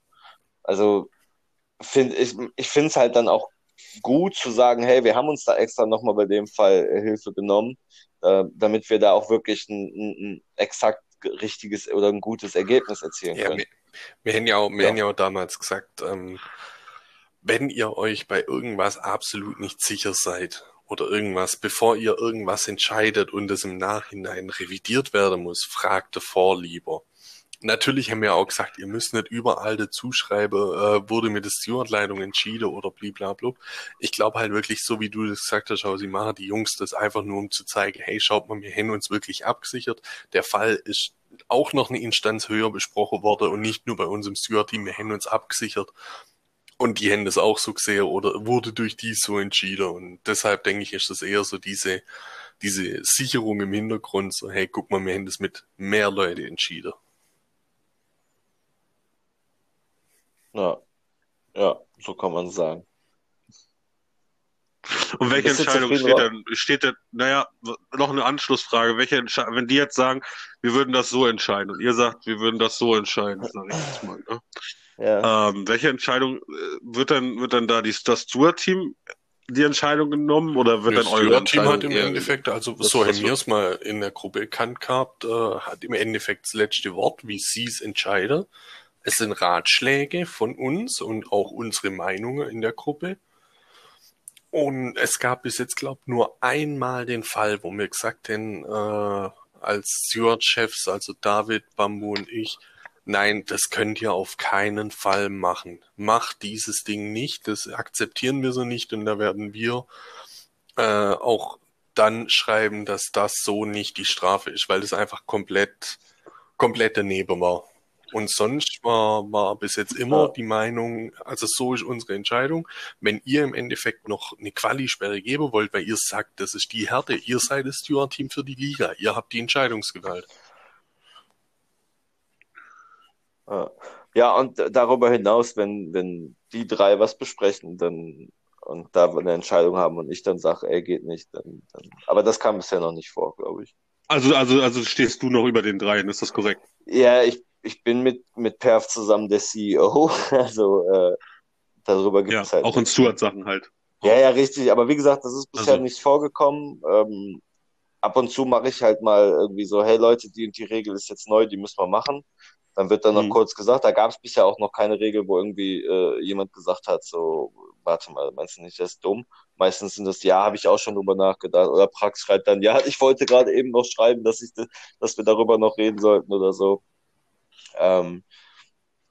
S2: Also find, ich, ich finde es halt dann auch gut zu sagen, hey, wir haben uns da extra nochmal bei dem Fall äh, Hilfe genommen, äh, damit wir da auch wirklich ein, ein, ein exakt richtiges oder ein gutes Ergebnis erzielen
S4: Ja,
S2: können.
S4: wir, wir haben ja auch, wir
S2: Ja.
S4: haben ja auch damals gesagt, ähm, wenn ihr euch bei irgendwas absolut nicht sicher seid oder irgendwas, bevor ihr irgendwas entscheidet und es im Nachhinein revidiert werden muss, fragt davor lieber. Natürlich haben wir auch gesagt, ihr müsst nicht überall dazu schreiben, äh, wurde mit der Stewardleitung entschieden oder blablabla. Ich glaube halt wirklich, so wie du das gesagt hast, sie machen die Jungs das einfach nur, um zu zeigen, hey, schaut mal, wir haben uns wirklich abgesichert. Der Fall ist auch noch eine Instanz höher besprochen worden und nicht nur bei uns im Steward-Team, wir haben uns abgesichert. Und die haben das auch so gesehen oder wurde durch die so entschieden. Und deshalb denke ich, ist das eher so diese, diese Sicherung im Hintergrund, so, hey, guck mal, wir haben das mit mehr Leute entschieden.
S2: Ja, ja, so kann man sagen.
S3: Und welche Entscheidung steht denn, steht denn, naja, noch eine Anschlussfrage. Welche Entsche wenn die jetzt sagen, wir würden das so entscheiden und ihr sagt, wir würden das so entscheiden, sage ich jetzt mal, ne?
S2: Ja,
S3: Ähm, welche Entscheidung äh, wird dann, wird dann da die, das Steward-Team die Entscheidung genommen oder wird
S4: Das
S3: dann eure Entscheidung
S4: hat im Endeffekt, also so haben wir es mal in der Gruppe erkannt gehabt, äh, hat im Endeffekt das letzte Wort, wie sie es entscheiden. Es sind Ratschläge von uns und auch unsere Meinungen in der Gruppe. Und es gab bis jetzt, glaube ich, nur einmal den Fall, wo wir gesagt haben, äh, als Steward-Chefs, also David, Bambu und ich, nein, das könnt ihr auf keinen Fall machen. Macht dieses Ding nicht, das akzeptieren wir so nicht und da werden wir äh, auch dann schreiben, dass das so nicht die Strafe ist, weil das einfach komplett, komplett daneben war. Und sonst war, war bis jetzt immer die Meinung, also so ist unsere Entscheidung. Wenn ihr im Endeffekt noch eine Quali-Sperre geben wollt, weil ihr sagt, das ist die Härte, ihr seid das Steward-Team für die Liga, ihr habt die Entscheidungsgewalt.
S2: Ja. Ja, und darüber hinaus, wenn, wenn die drei was besprechen, dann und da eine Entscheidung haben und ich dann sage, ey, geht nicht, dann, dann. Aber das kam bisher noch nicht vor, glaube ich.
S3: Also, also, also stehst du noch über den dreien, ist das korrekt?
S2: Ja, ich, ich bin mit, mit Perf zusammen der CEO, also äh, darüber gibt
S3: Ja,
S2: es halt
S3: auch in
S2: nichts.
S3: Steward-Sachen halt.
S2: Ja, ja, richtig. Aber wie gesagt, das ist bisher
S3: Also-
S2: nicht vorgekommen. Ähm, ab und zu mache ich halt mal irgendwie so, hey Leute, die und die Regel ist jetzt neu, die müssen wir machen. Dann wird dann noch
S3: Mhm.
S2: kurz gesagt, da gab es bisher auch noch keine Regel, wo irgendwie äh, jemand gesagt hat, so, warte mal, meinst du nicht, das ist dumm? Meistens sind das, ja, habe ich auch schon drüber nachgedacht. Oder Prax schreibt dann, ja, ich wollte gerade eben noch schreiben, dass ich, dass wir darüber noch reden sollten oder so. Ähm,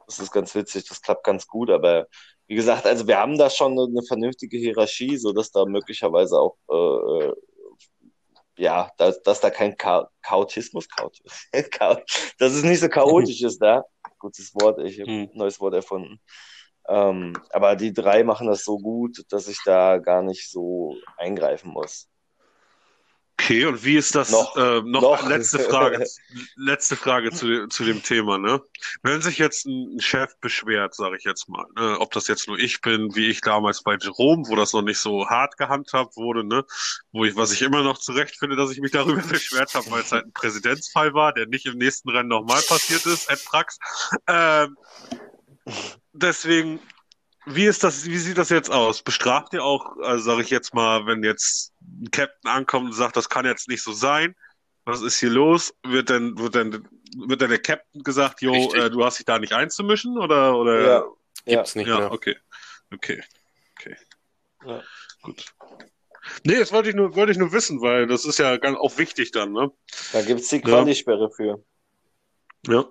S2: das ist ganz witzig, das klappt ganz gut, aber wie gesagt, also wir haben da schon eine, eine vernünftige Hierarchie, so dass da möglicherweise auch äh, äh, ja, dass, dass da kein Cha Chaotismus, Chaotismus, Chaot dass es nicht so chaotisch ist da. Gutes Wort, ich habe
S3: Hm.
S2: ein neues Wort erfunden. Ähm, aber die drei machen das so gut, dass ich da gar nicht so eingreifen muss.
S3: Okay, und wie ist das?
S2: Noch.
S3: äh, noch,
S2: Noch.
S3: letzte Frage, letzte Frage zu, zu dem Thema, ne? Wenn sich jetzt ein Chef beschwert, sage ich jetzt mal, ne? ob das jetzt nur ich bin, wie ich damals bei Jerome, wo das noch nicht so hart gehandhabt wurde, ne? Wo ich, was ich immer noch zurecht finde, dass ich mich darüber beschwert habe, weil es halt ein Präsidentsfall war, der nicht im nächsten Rennen nochmal passiert ist, Ed Prax. Ähm, deswegen, wie ist das, wie sieht das jetzt aus? Bestraft ihr auch, also sage ich jetzt mal, wenn jetzt ein Captain ankommt und sagt, das kann jetzt nicht so sein, was ist hier los? Wird denn, wird denn, wird denn der Captain gesagt, jo, äh, du hast dich da nicht einzumischen oder, oder?
S2: Ja, ja.
S4: Gibt's nicht
S3: Ja,
S4: mehr.
S3: okay. Okay. Okay.
S2: Ja.
S3: Gut. Nee, das wollte ich nur, wollte ich nur wissen, weil das ist ja ganz auch wichtig dann, ne?
S2: Da gibt's die Quali-Sperre für.
S3: Ja.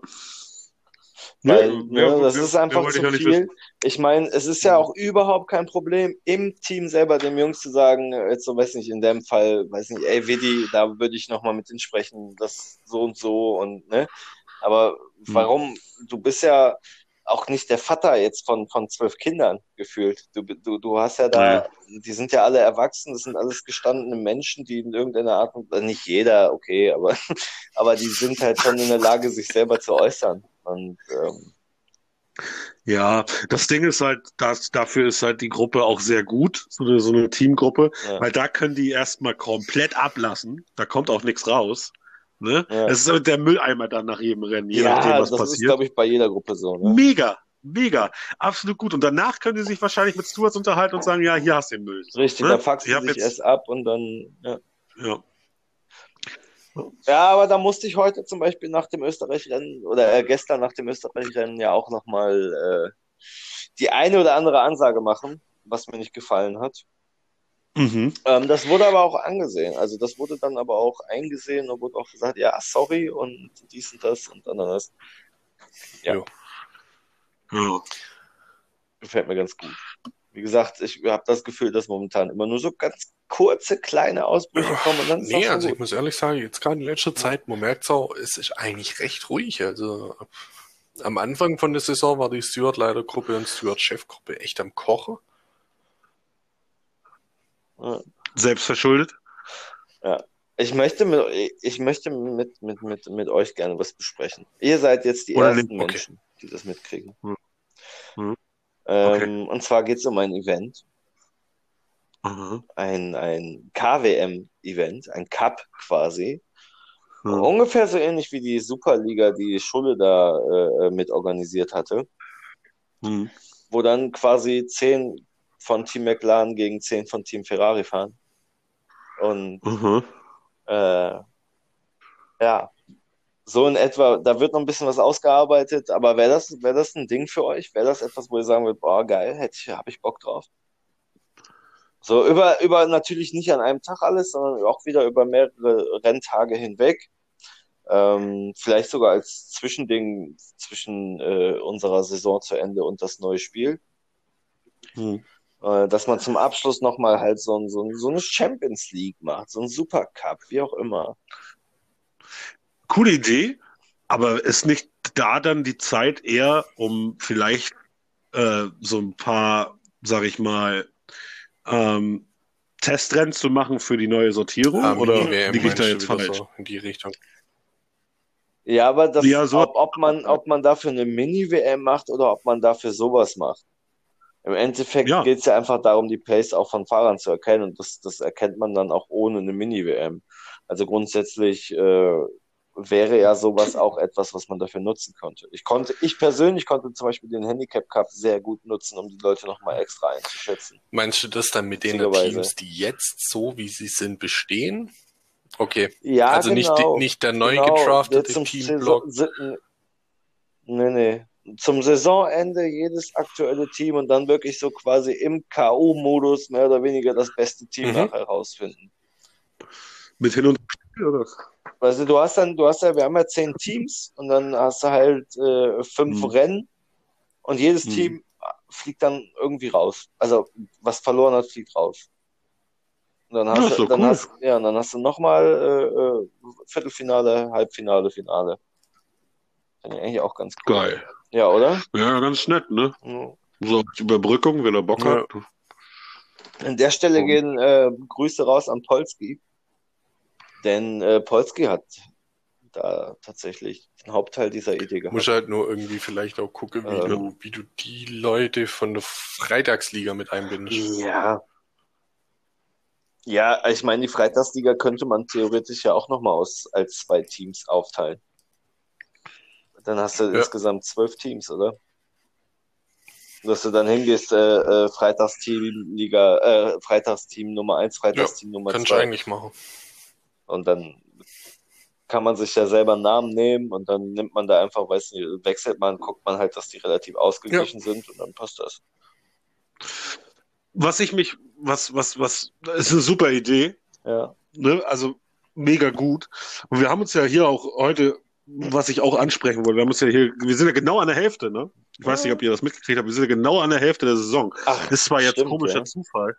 S2: Weil,
S3: Ja,
S2: ne,
S3: ja,
S2: das
S3: ja,
S2: ist einfach
S3: ja,
S2: zu
S3: ja
S2: viel.
S3: wissen.
S2: Ich meine, es ist ja auch überhaupt kein Problem, im Team selber dem Jungs zu sagen, äh, jetzt so, weiß nicht, in dem Fall, weiß nicht, ey, Vidi, da würde ich nochmal mit denen sprechen, das so und so und, ne? Aber
S3: Hm.
S2: warum? Du bist ja auch nicht der Vater jetzt von, von zwölf Kindern gefühlt. Du, du, du hast ja da, die sind ja alle erwachsen, das sind alles gestandene Menschen, die in irgendeiner Art und nicht jeder, okay, aber, aber die sind halt schon in der Lage, sich selber zu äußern. Und ähm,
S3: Ja, das Ding ist halt, dass dafür ist halt die Gruppe auch sehr gut, so eine, so eine Teamgruppe,
S2: ja.
S3: weil da können die erstmal komplett ablassen, da kommt auch nichts raus. Ne?
S2: Ja.
S3: Es ist der Mülleimer dann nach jedem Rennen, je
S2: ja,
S3: nachdem, was
S2: das ist,
S3: passiert.
S2: glaube ich, bei jeder Gruppe so. Ne?
S3: Mega, mega, absolut gut. Und danach können die sich wahrscheinlich mit Stewards unterhalten und sagen, ja, hier hast du den Müll.
S2: Richtig,
S3: Ne?
S2: da fuckst
S3: Ich
S2: du
S3: hab
S2: dich
S3: jetzt-
S2: erst ab und dann, ja.
S3: Ja.
S2: Ja, aber da musste ich heute zum Beispiel nach dem Österreich-Rennen oder äh, gestern nach dem Österreich-Rennen ja auch nochmal äh, die eine oder andere Ansage machen, was mir nicht gefallen hat.
S3: Mhm.
S2: Ähm, das wurde aber auch angesehen. Also das wurde dann aber auch eingesehen und wurde auch gesagt, ja, sorry und dies und das und anderes. Ja.
S4: Jo.
S3: Ja.
S2: Gefällt mir ganz gut. Wie gesagt, ich habe das Gefühl, dass momentan immer nur so ganz kurze, kleine Ausbrüche kommen und dann ist
S4: Nee, also
S2: schon
S4: ich muss ehrlich sagen, jetzt gerade in letzter Zeit, man merkt auch, es ist eigentlich recht ruhig. Also am Anfang von der Saison war die Steward-Leitergruppe und Steward-Chefgruppe echt am Kochen.
S2: gut. Ja.
S3: Selbstverschuldet.
S2: Ich möchte mit, ich möchte mit, mit, mit, mit euch gerne was besprechen. Ihr seid jetzt die
S3: Oder
S2: ersten
S3: okay.
S2: Menschen, die das mitkriegen.
S3: Hm. Hm.
S2: Ähm, Und zwar geht es um ein Event,
S3: Mhm.
S2: ein, ein KWM-Event, ein Cup quasi.
S3: Mhm.
S2: Ungefähr so ähnlich wie die Superliga, die Schulle da äh, mit organisiert hatte,
S3: Mhm.
S2: wo dann quasi zehn von Team McLaren gegen zehn von Team Ferrari fahren. Und
S3: Mhm.
S2: Äh, ja, so in etwa, da wird noch ein bisschen was ausgearbeitet, aber wäre das, wäre das ein Ding für euch? Wäre das etwas, wo ihr sagen würdet, boah, geil, hätte ich, habe ich Bock drauf? So über, über natürlich nicht an einem Tag alles, sondern auch wieder über mehrere Renntage hinweg. Ähm, vielleicht sogar als Zwischending zwischen äh, unserer Saison zu Ende und das neue Spiel.
S3: Mhm.
S2: Äh, dass man zum Abschluss nochmal halt so, ein, so, ein, so eine Champions League macht, so ein Supercup, wie auch immer.
S3: Coole Idee, aber ist nicht da dann die Zeit eher, um vielleicht äh, so ein paar, sag ich mal, ähm, Testrennen zu machen für die neue Sortierung?
S4: Ah,
S3: oder liege ich da jetzt falsch?
S4: so in die Richtung.
S2: Ja, aber das,
S3: Ja, so-
S2: ob, ob man, ob man dafür eine Mini-WM macht oder ob man dafür sowas macht. Im Endeffekt
S3: Ja.
S2: geht es ja einfach darum, die Pace auch von Fahrern zu erkennen und das, das erkennt man dann auch ohne eine Mini-WM. Also grundsätzlich äh, wäre ja sowas auch etwas, was man dafür nutzen konnte. Ich konnte, ich persönlich konnte zum Beispiel den Handicap Cup sehr gut nutzen, um die Leute nochmal extra einzuschätzen.
S4: Meinst du das dann mit den. Teams, die jetzt so, wie sie sind, bestehen? Okay.
S2: Ja,
S4: also nicht,
S2: genau.
S4: die, nicht der neu
S2: Genau,
S4: gedraftete Teamblock.
S2: Nee, nee. Zum Saisonende jedes aktuelle Team und dann wirklich so quasi im K.O.-Modus mehr oder weniger das beste Team
S4: Mhm.
S2: nachher rausfinden.
S3: Mit Hin- und oder?
S2: Weißt du, du hast dann, du hast ja, wir haben ja zehn Teams und dann hast du halt äh, fünf
S3: Mhm.
S2: Rennen und jedes
S3: Mhm.
S2: Team fliegt dann irgendwie raus. Also was verloren hat, fliegt raus. Und dann hast
S3: ist
S2: du, dann
S3: cool.
S2: hast, ja, und dann hast du nochmal äh, äh, Viertelfinale, Halbfinale, Finale. Finde ich eigentlich auch ganz cool.
S3: Geil.
S2: Ja, oder?
S3: Ja, ganz nett, ne?
S2: Ja.
S3: So Überbrückung, wenn er Bock
S4: Ja.
S3: hat.
S2: An der Stelle gehen äh, Grüße raus an Polski. Denn äh, Polski hat da tatsächlich den Hauptteil dieser Idee gehabt.
S4: Muss halt nur irgendwie vielleicht auch gucken, wie,
S2: Ähm.
S4: du, wie du die Leute von der Freitagsliga mit einbindest.
S2: Ja. Ja, ich meine, die Freitagsliga könnte man theoretisch ja auch nochmal aus als zwei Teams aufteilen. Dann hast du
S4: Ja.
S2: insgesamt zwölf Teams, oder? Dass du dann hingehst, äh, äh, Freitagsteam Liga, äh, Freitagsteam Nummer eins, Freitagsteam Nummer
S4: Kannst du
S2: zwei.
S4: eigentlich machen.
S2: Und dann kann man sich ja selber einen Namen nehmen und dann nimmt man da einfach, weiß nicht, wechselt man, guckt man halt, dass die relativ ausgeglichen sind und dann passt das.
S3: Was ich mich, was, was, was, ist eine super Idee.
S2: Ja.
S3: Ne? Also mega gut. Und wir haben uns ja hier auch heute, was ich auch ansprechen wollte, wir haben uns ja hier, wir sind ja genau an der Hälfte, ne? Ich weiß nicht, ob ihr das mitgekriegt habt, wir sind ja genau an der Hälfte der Saison.
S2: Ach,
S3: Das war jetzt
S2: stimmt,
S3: komischer
S2: ja.
S3: Zufall,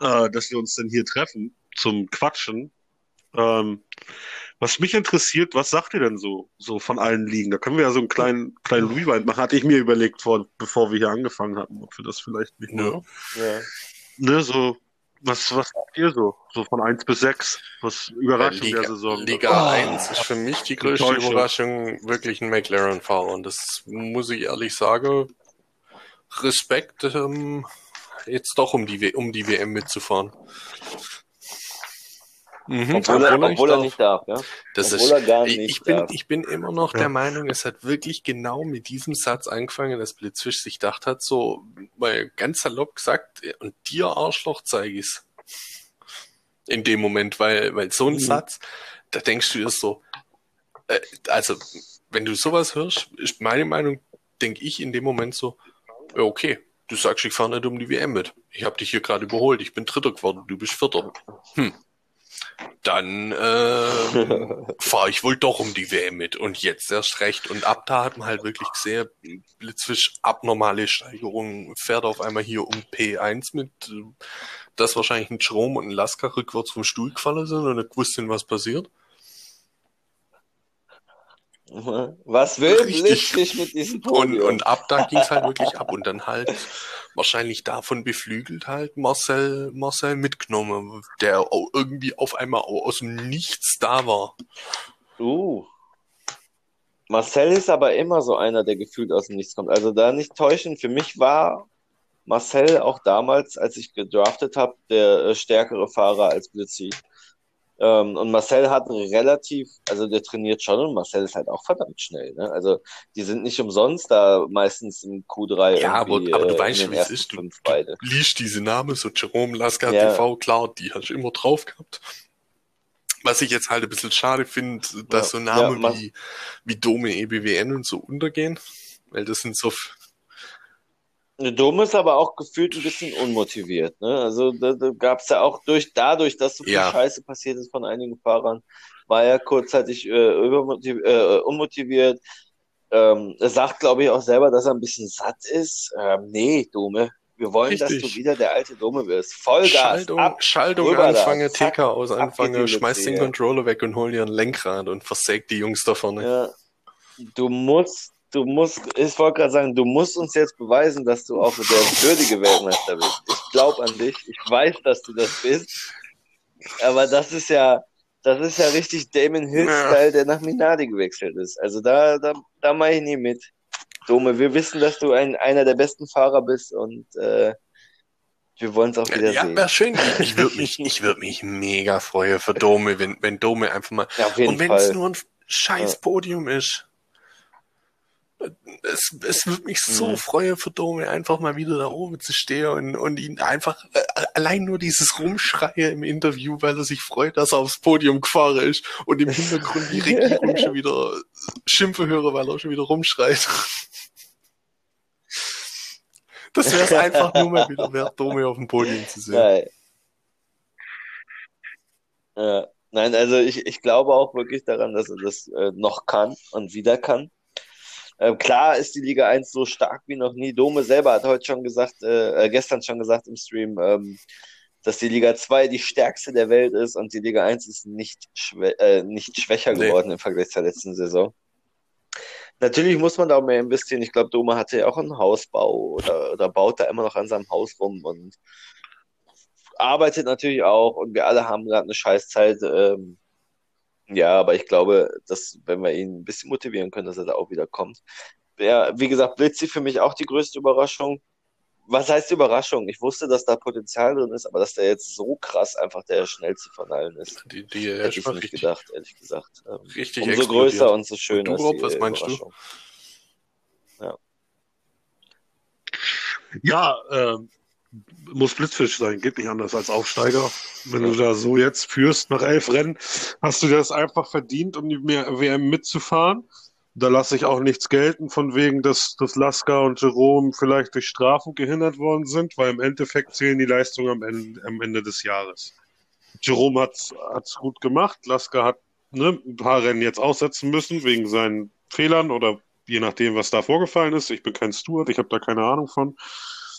S3: äh, dass wir uns denn hier treffen zum Quatschen. Ähm, was mich interessiert, was sagt ihr denn so, so von allen Ligen? Da können wir ja so einen kleinen, kleinen Rewind machen, hatte ich mir überlegt, vor, bevor wir hier angefangen hatten, ob wir das vielleicht nicht
S4: Ja.
S2: Ja.
S3: Ne, so, was, was sagt ihr so? So von 1 bis 6? Was Überraschung
S4: Liga,
S3: der Saison?
S4: Liga
S2: Oh.
S4: 1 ist für mich die größte
S3: Enttäuschung.
S4: Überraschung wirklich ein McLaren-Fahrer. Und das muss ich ehrlich sagen. Respekt, ähm, jetzt doch um die, W- um die WM mitzufahren. Mhm,
S2: Obwohl, er,
S4: nicht
S2: obwohl er
S4: darf.
S2: nicht darf, ja.
S4: Das
S2: obwohl
S4: ist,
S2: er nicht
S4: ich, bin,
S2: darf.
S4: ich bin immer noch der Meinung, es hat wirklich genau mit diesem Satz angefangen, dass Blitzfisch sich gedacht hat, so, mal ganz salopp gesagt, und dir Arschloch zeige ich's. In dem Moment, weil, weil so ein
S2: Mhm.
S4: Satz, da denkst du dir so, äh, also, wenn du sowas hörst, ist meine Meinung, denke ich in dem Moment so, ja, okay, du sagst, ich fahre nicht um die WM mit. Ich habe dich hier gerade überholt, ich bin Dritter geworden, du bist Vierter. Hm. Dann ähm, fahre ich wohl doch um die WM mit und jetzt erst recht. Und ab da hat man halt wirklich sehr blitzfisch abnormale Steigerungen, fährt auf einmal hier um P1 mit, äh, dass wahrscheinlich ein Strom und ein Lasker rückwärts vom Stuhl gefallen sind und nicht gewusst sind, was passiert.
S2: Was will. Blitzfisch mit diesem
S4: Und,
S2: Podium?
S4: und ab da ging es halt wirklich ab und dann halt wahrscheinlich davon beflügelt halt Marcel, Marcel mitgenommen, der irgendwie auf einmal aus dem Nichts da war.
S2: Uh. Marcel ist aber immer so einer, der gefühlt aus dem Nichts kommt. Also da nicht täuschen. Für mich war Marcel auch damals, als ich gedraftet habe, der äh, stärkere Fahrer als Blitzy. Ähm, und Marcel hat relativ, also der trainiert schon und Marcel ist halt auch verdammt schnell. Ne? Also die sind nicht umsonst da meistens im Q3
S4: Ja, aber, aber du
S2: äh,
S4: weißt schon, wie es ist. Du, du liest diese Namen, so Jerome Lasker
S2: Ja.
S4: TV, klar, die hast du immer drauf gehabt. Was ich jetzt halt ein bisschen schade finde, dass
S2: Ja.
S4: so Namen
S2: Ja,
S4: wie, wie Dome, EBWN und so untergehen. Weil das sind so,
S2: Dom ist aber auch gefühlt ein bisschen unmotiviert. Ne? Also da, da gab es ja auch durch dadurch, dass so viel
S4: Ja.
S2: Scheiße passiert ist von einigen Fahrern, war er kurzzeitig äh, äh, unmotiviert. Ähm, er sagt, glaube ich, auch selber, dass er ein bisschen satt ist. Ähm, nee, Dome, wir wollen, dass
S4: Richtig.
S2: du wieder der alte Dome wirst. Vollgas,
S4: Schaltung,
S2: ab.
S4: Schaltung
S2: da, zack,
S4: TK aus
S2: die
S4: schmeiß den. Controller weg und hol dir ein Lenkrad und versägt die Jungs da vorne.
S2: Ja, du musst, du musst, ich wollte gerade sagen, du musst uns jetzt beweisen, dass du auch der würdige Weltmeister bist. Ich glaube an dich. Ich weiß, dass du das bist. Aber das ist ja, das ist ja richtig Damon Hill-Style, der nach Minardi gewechselt ist. Also da, da, da mache ich nie mit. Dome, wir wissen, dass du ein, einer der besten Fahrer bist und äh, wir wollen es auch wieder
S4: Ja,
S2: sehen.
S4: wäre schön. Ich würde mich, ich würde mich mega freuen für Dome, wenn, wenn Dome einfach mal
S2: Ja, auf jeden
S4: Und wenn es nur ein scheiß
S2: Ja.
S4: Podium ist. Es, es würde mich so
S2: Mhm.
S4: freuen für Dome, einfach mal wieder da oben zu stehen und, und ihn einfach äh, allein nur dieses Rumschreien im Interview, weil er sich freut, dass er aufs Podium gefahren ist und im Hintergrund die Regierung schon wieder Schimpfe höre, weil er schon wieder rumschreit. Das wäre es einfach nur mal wieder wert, Dome auf dem Podium zu sehen.
S2: Geil. Ja. Nein, also ich, ich glaube auch wirklich daran, dass er das äh, noch kann und wieder kann. Ähm, klar ist die Liga 1 so stark wie noch nie. Dome selber hat heute schon gesagt, äh, äh, gestern schon gesagt im Stream, ähm, dass die Liga 2 die stärkste der Welt ist und die Liga 1 ist nicht, schwä äh, nicht schwächer
S4: Nee.
S2: geworden im Vergleich zur letzten Saison. Natürlich muss man da auch mehr investieren. Ich glaube, Doma hatte ja auch einen Hausbau oder, oder baut da immer noch an seinem Haus rum und arbeitet natürlich auch und wir alle haben gerade eine Scheißzeit. Ähm, ja, aber ich glaube, dass wenn wir ihn ein bisschen motivieren können, dass er da auch wieder kommt. Ja, wie gesagt, Blitzi für mich auch die größte Überraschung. Was heißt Überraschung? Ich wusste, dass da Potenzial drin ist, aber dass der jetzt so krass einfach der schnellste von allen ist,
S4: Die, die
S2: hätte ich nicht
S4: richtig,
S2: gedacht, ehrlich gesagt. Ähm,
S4: richtig
S2: umso
S4: explodiert.
S2: größer und so schöner
S4: Und du, Rob,
S2: ist die
S4: was meinst du?
S2: Überraschung.
S3: Ja, ähm, muss Blitzfisch sein, geht nicht anders als Aufsteiger. Wenn du da so jetzt führst nach elf Rennen, hast du das einfach verdient, um die WM mitzufahren. Da lasse ich auch nichts gelten, von wegen, dass, dass Lasker und Jerome vielleicht durch Strafen gehindert worden sind, weil im Endeffekt zählen die Leistungen am Ende, am Ende des Jahres. Jerome hat's hat's gut gemacht, Lasker hat ne, ein paar Rennen jetzt aussetzen müssen, wegen seinen Fehlern oder je nachdem, was da vorgefallen ist. Ich bin kein Steward, ich habe da keine Ahnung von.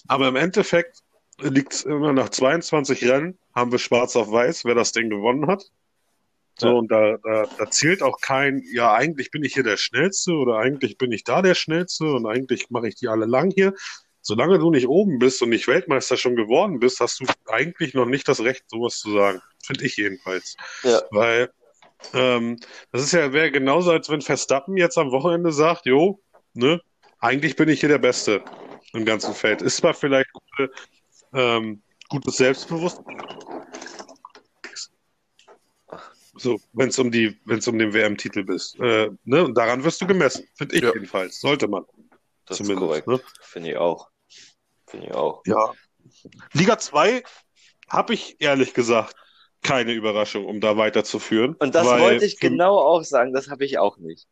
S3: Aber im Endeffekt liegt es immer nach 22 Rennen, haben wir schwarz auf weiß, wer das Ding gewonnen hat. So,
S2: Ja.
S3: und da, da, da zählt auch kein, ja, eigentlich bin ich hier der Schnellste oder eigentlich bin ich da der Schnellste und eigentlich mache ich die alle lang hier. Solange du nicht oben bist und nicht Weltmeister schon geworden bist, hast du eigentlich noch nicht das Recht, sowas zu sagen. Finde ich jedenfalls.
S2: Ja.
S3: Weil ähm, das ist ja wäre genauso, als wenn Verstappen jetzt am Wochenende sagt, jo, ne, eigentlich bin ich hier der Beste im ganzen Feld. Ist zwar vielleicht gute, ähm, gutes Selbstbewusstsein. So, wenn es um die, wenn es um den WM-Titel bist. Äh, ne, und daran wirst du gemessen, finde ich
S4: Ja.
S3: jedenfalls. Sollte man.
S2: Das ist
S3: zumindest.
S2: korrekt.
S3: Ne?
S2: Finde ich auch. Finde ich auch.
S3: Ja. Liga 2 habe ich ehrlich gesagt keine Überraschung, um da weiterzuführen.
S2: Und das wollte ich
S3: für-
S2: genau auch sagen, das habe ich auch nicht.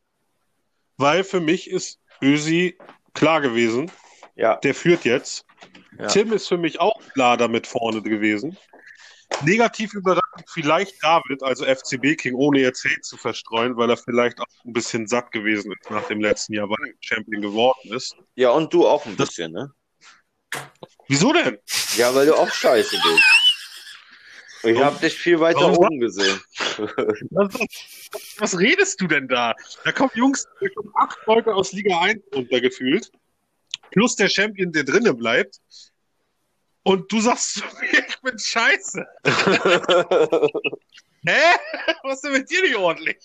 S3: Weil für mich ist Ösi klar gewesen,
S2: Ja,
S3: der führt jetzt.
S2: Ja.
S3: Tim ist für mich auch klar damit vorne gewesen. Negativ überraschend vielleicht David, also FCB King, ohne jetzt Hate zu verstreuen, weil er vielleicht auch ein bisschen satt gewesen ist nach dem letzten Jahr, weil er Champion geworden ist.
S2: ja, und du auch ein
S3: Das-
S2: bisschen, ne?
S3: Wieso denn?
S2: Ja, weil du auch scheiße bist. Ich habe dich viel weiter
S3: Warum-
S2: oben gesehen.
S3: Was, was redest du denn da? Da kommen Jungs, da kommen acht Leute aus Liga 1 runtergefühlt, plus der Champion, der drinnen bleibt. Und du sagst zu mir, ich bin scheiße. Hä? Was ist denn mit dir nicht ordentlich?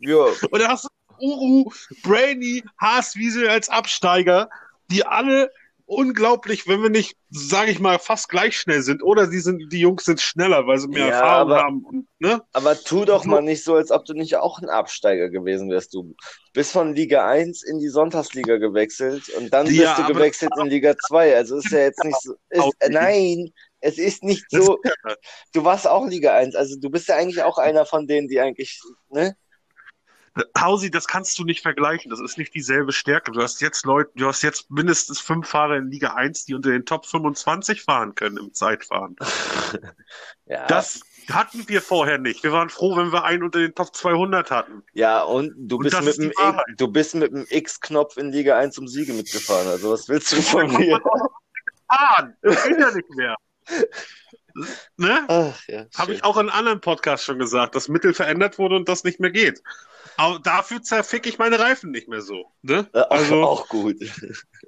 S2: ja,
S3: Und dann hast du Uru, Brainy, Haaswiesel als Absteiger, die alle unglaublich, wenn wir nicht, sage ich mal, fast gleich schnell sind. Oder sie sind, die Jungs sind schneller, weil sie mehr
S2: Ja,
S3: Erfahrung
S2: aber-
S3: haben. Ne?
S2: aber tu doch mal nicht so, als ob du nicht auch ein Absteiger gewesen wärst. Du bist von Liga 1 in die Sonntagsliga gewechselt und dann
S3: Ja,
S2: bist du
S3: aber-
S2: gewechselt in Liga 2. Also ist ja jetzt nicht so. Ist, äh, nein, es ist nicht so. Du warst auch Liga 1. Also du bist ja eigentlich auch einer von denen, die eigentlich, ne?
S3: Hausi, das kannst du nicht vergleichen. Das ist nicht dieselbe Stärke. Du hast jetzt Leute, du hast jetzt mindestens fünf Fahrer in Liga 1, die unter den Top 25 fahren können im Zeitfahren.
S2: Ja,
S3: Das hatten wir vorher nicht. Wir waren froh, wenn wir einen unter den Top 200 hatten.
S2: ja und du bist mit dem du bist mit dem X-Knopf in Liga 1 um Siege mitgefahren. Also was willst du von mir?
S3: Ah, das geht ja nicht mehr. Ne?
S2: Ach ja.
S3: Habe ich auch in anderen Podcasts schon gesagt, dass Mittel verändert wurde und das nicht mehr geht. Aber dafür zerfick ich meine Reifen nicht mehr so. Ne?
S2: Äh, auch,
S3: Also,
S2: auch gut.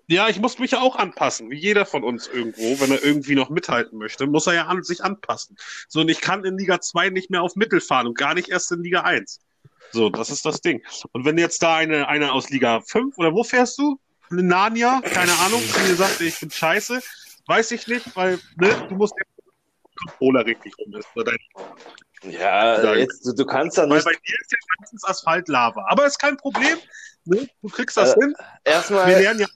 S3: ja, ich muss mich ja auch anpassen, wie jeder von uns irgendwo, wenn er irgendwie noch mithalten möchte, muss er ja an sich anpassen. So, und ich kann in Liga 2 nicht mehr auf Mittel fahren und gar nicht erst in Liga 1. So, das ist das Ding. Und wenn jetzt da eine, eine aus Liga 5 oder wo fährst du? Narnia? Keine Ahnung, die sagt, ich bin scheiße. Weiß ich nicht, weil, ne, du musst ja Controller richtig rum ist. Oder dein
S2: Ja, jetzt, du, du kannst da
S3: Weil
S2: nicht.
S3: bei dir ist ja meistens Asphalt Lava. Aber ist kein Problem. Ne? Du kriegst das
S2: Äh,
S3: hin. Wir
S2: Erstmal,
S3: lernen ja.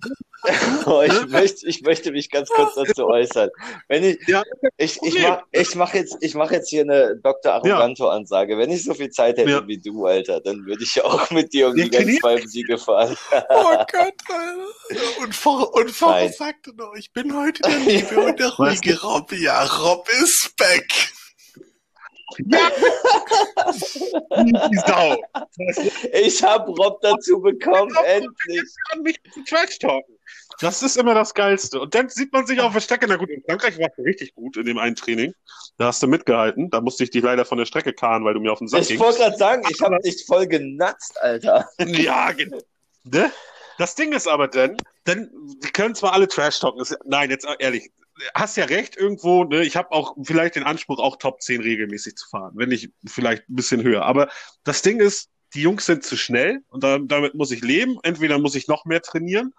S2: oh, ich, möchte, ich möchte mich ganz kurz dazu äußern. Wenn ich,
S3: Ja,
S2: ich, ich
S3: Problem.
S2: mach, ich mach jetzt, ich mach jetzt hier eine Dr. Arroganto-Ansage. Wenn ich so viel Zeit hätte
S3: Ja.
S2: wie du, Alter, dann würde ich auch mit dir um die ganz
S3: trainier-
S2: zwei Siege fahren.
S4: Oh Gott, Alter. Und Pfarrer, und
S2: Nein.
S4: sagte noch, ich bin heute der liebe und der ruhige Rob. Ja, Rob ist back.
S3: Die Sau.
S2: Ich hab Rob dazu bekommen, endlich.
S3: kann mich Trash talken. Das ist immer das Geilste. Und dann sieht man sich auf der Strecke. Na gut, in Frankreich warst du richtig gut in dem einen Training. Da hast du mitgehalten. Da musste ich dich leider von der Strecke karren, weil du mir auf den Sack
S2: Ich
S3: gingst.
S2: wollte gerade sagen, ich hab dich voll genatzt, Alter.
S3: Ja, genau. Ne? Das Ding ist aber dann, dann, die können zwar alle Trash talken, nein, jetzt ehrlich, hast ja recht irgendwo, ne? Ich habe auch vielleicht den Anspruch, auch Top 10 regelmäßig zu fahren, wenn nicht vielleicht ein bisschen höher. Aber das Ding ist, die Jungs sind zu schnell und da, damit muss ich leben. Entweder muss ich noch mehr trainieren,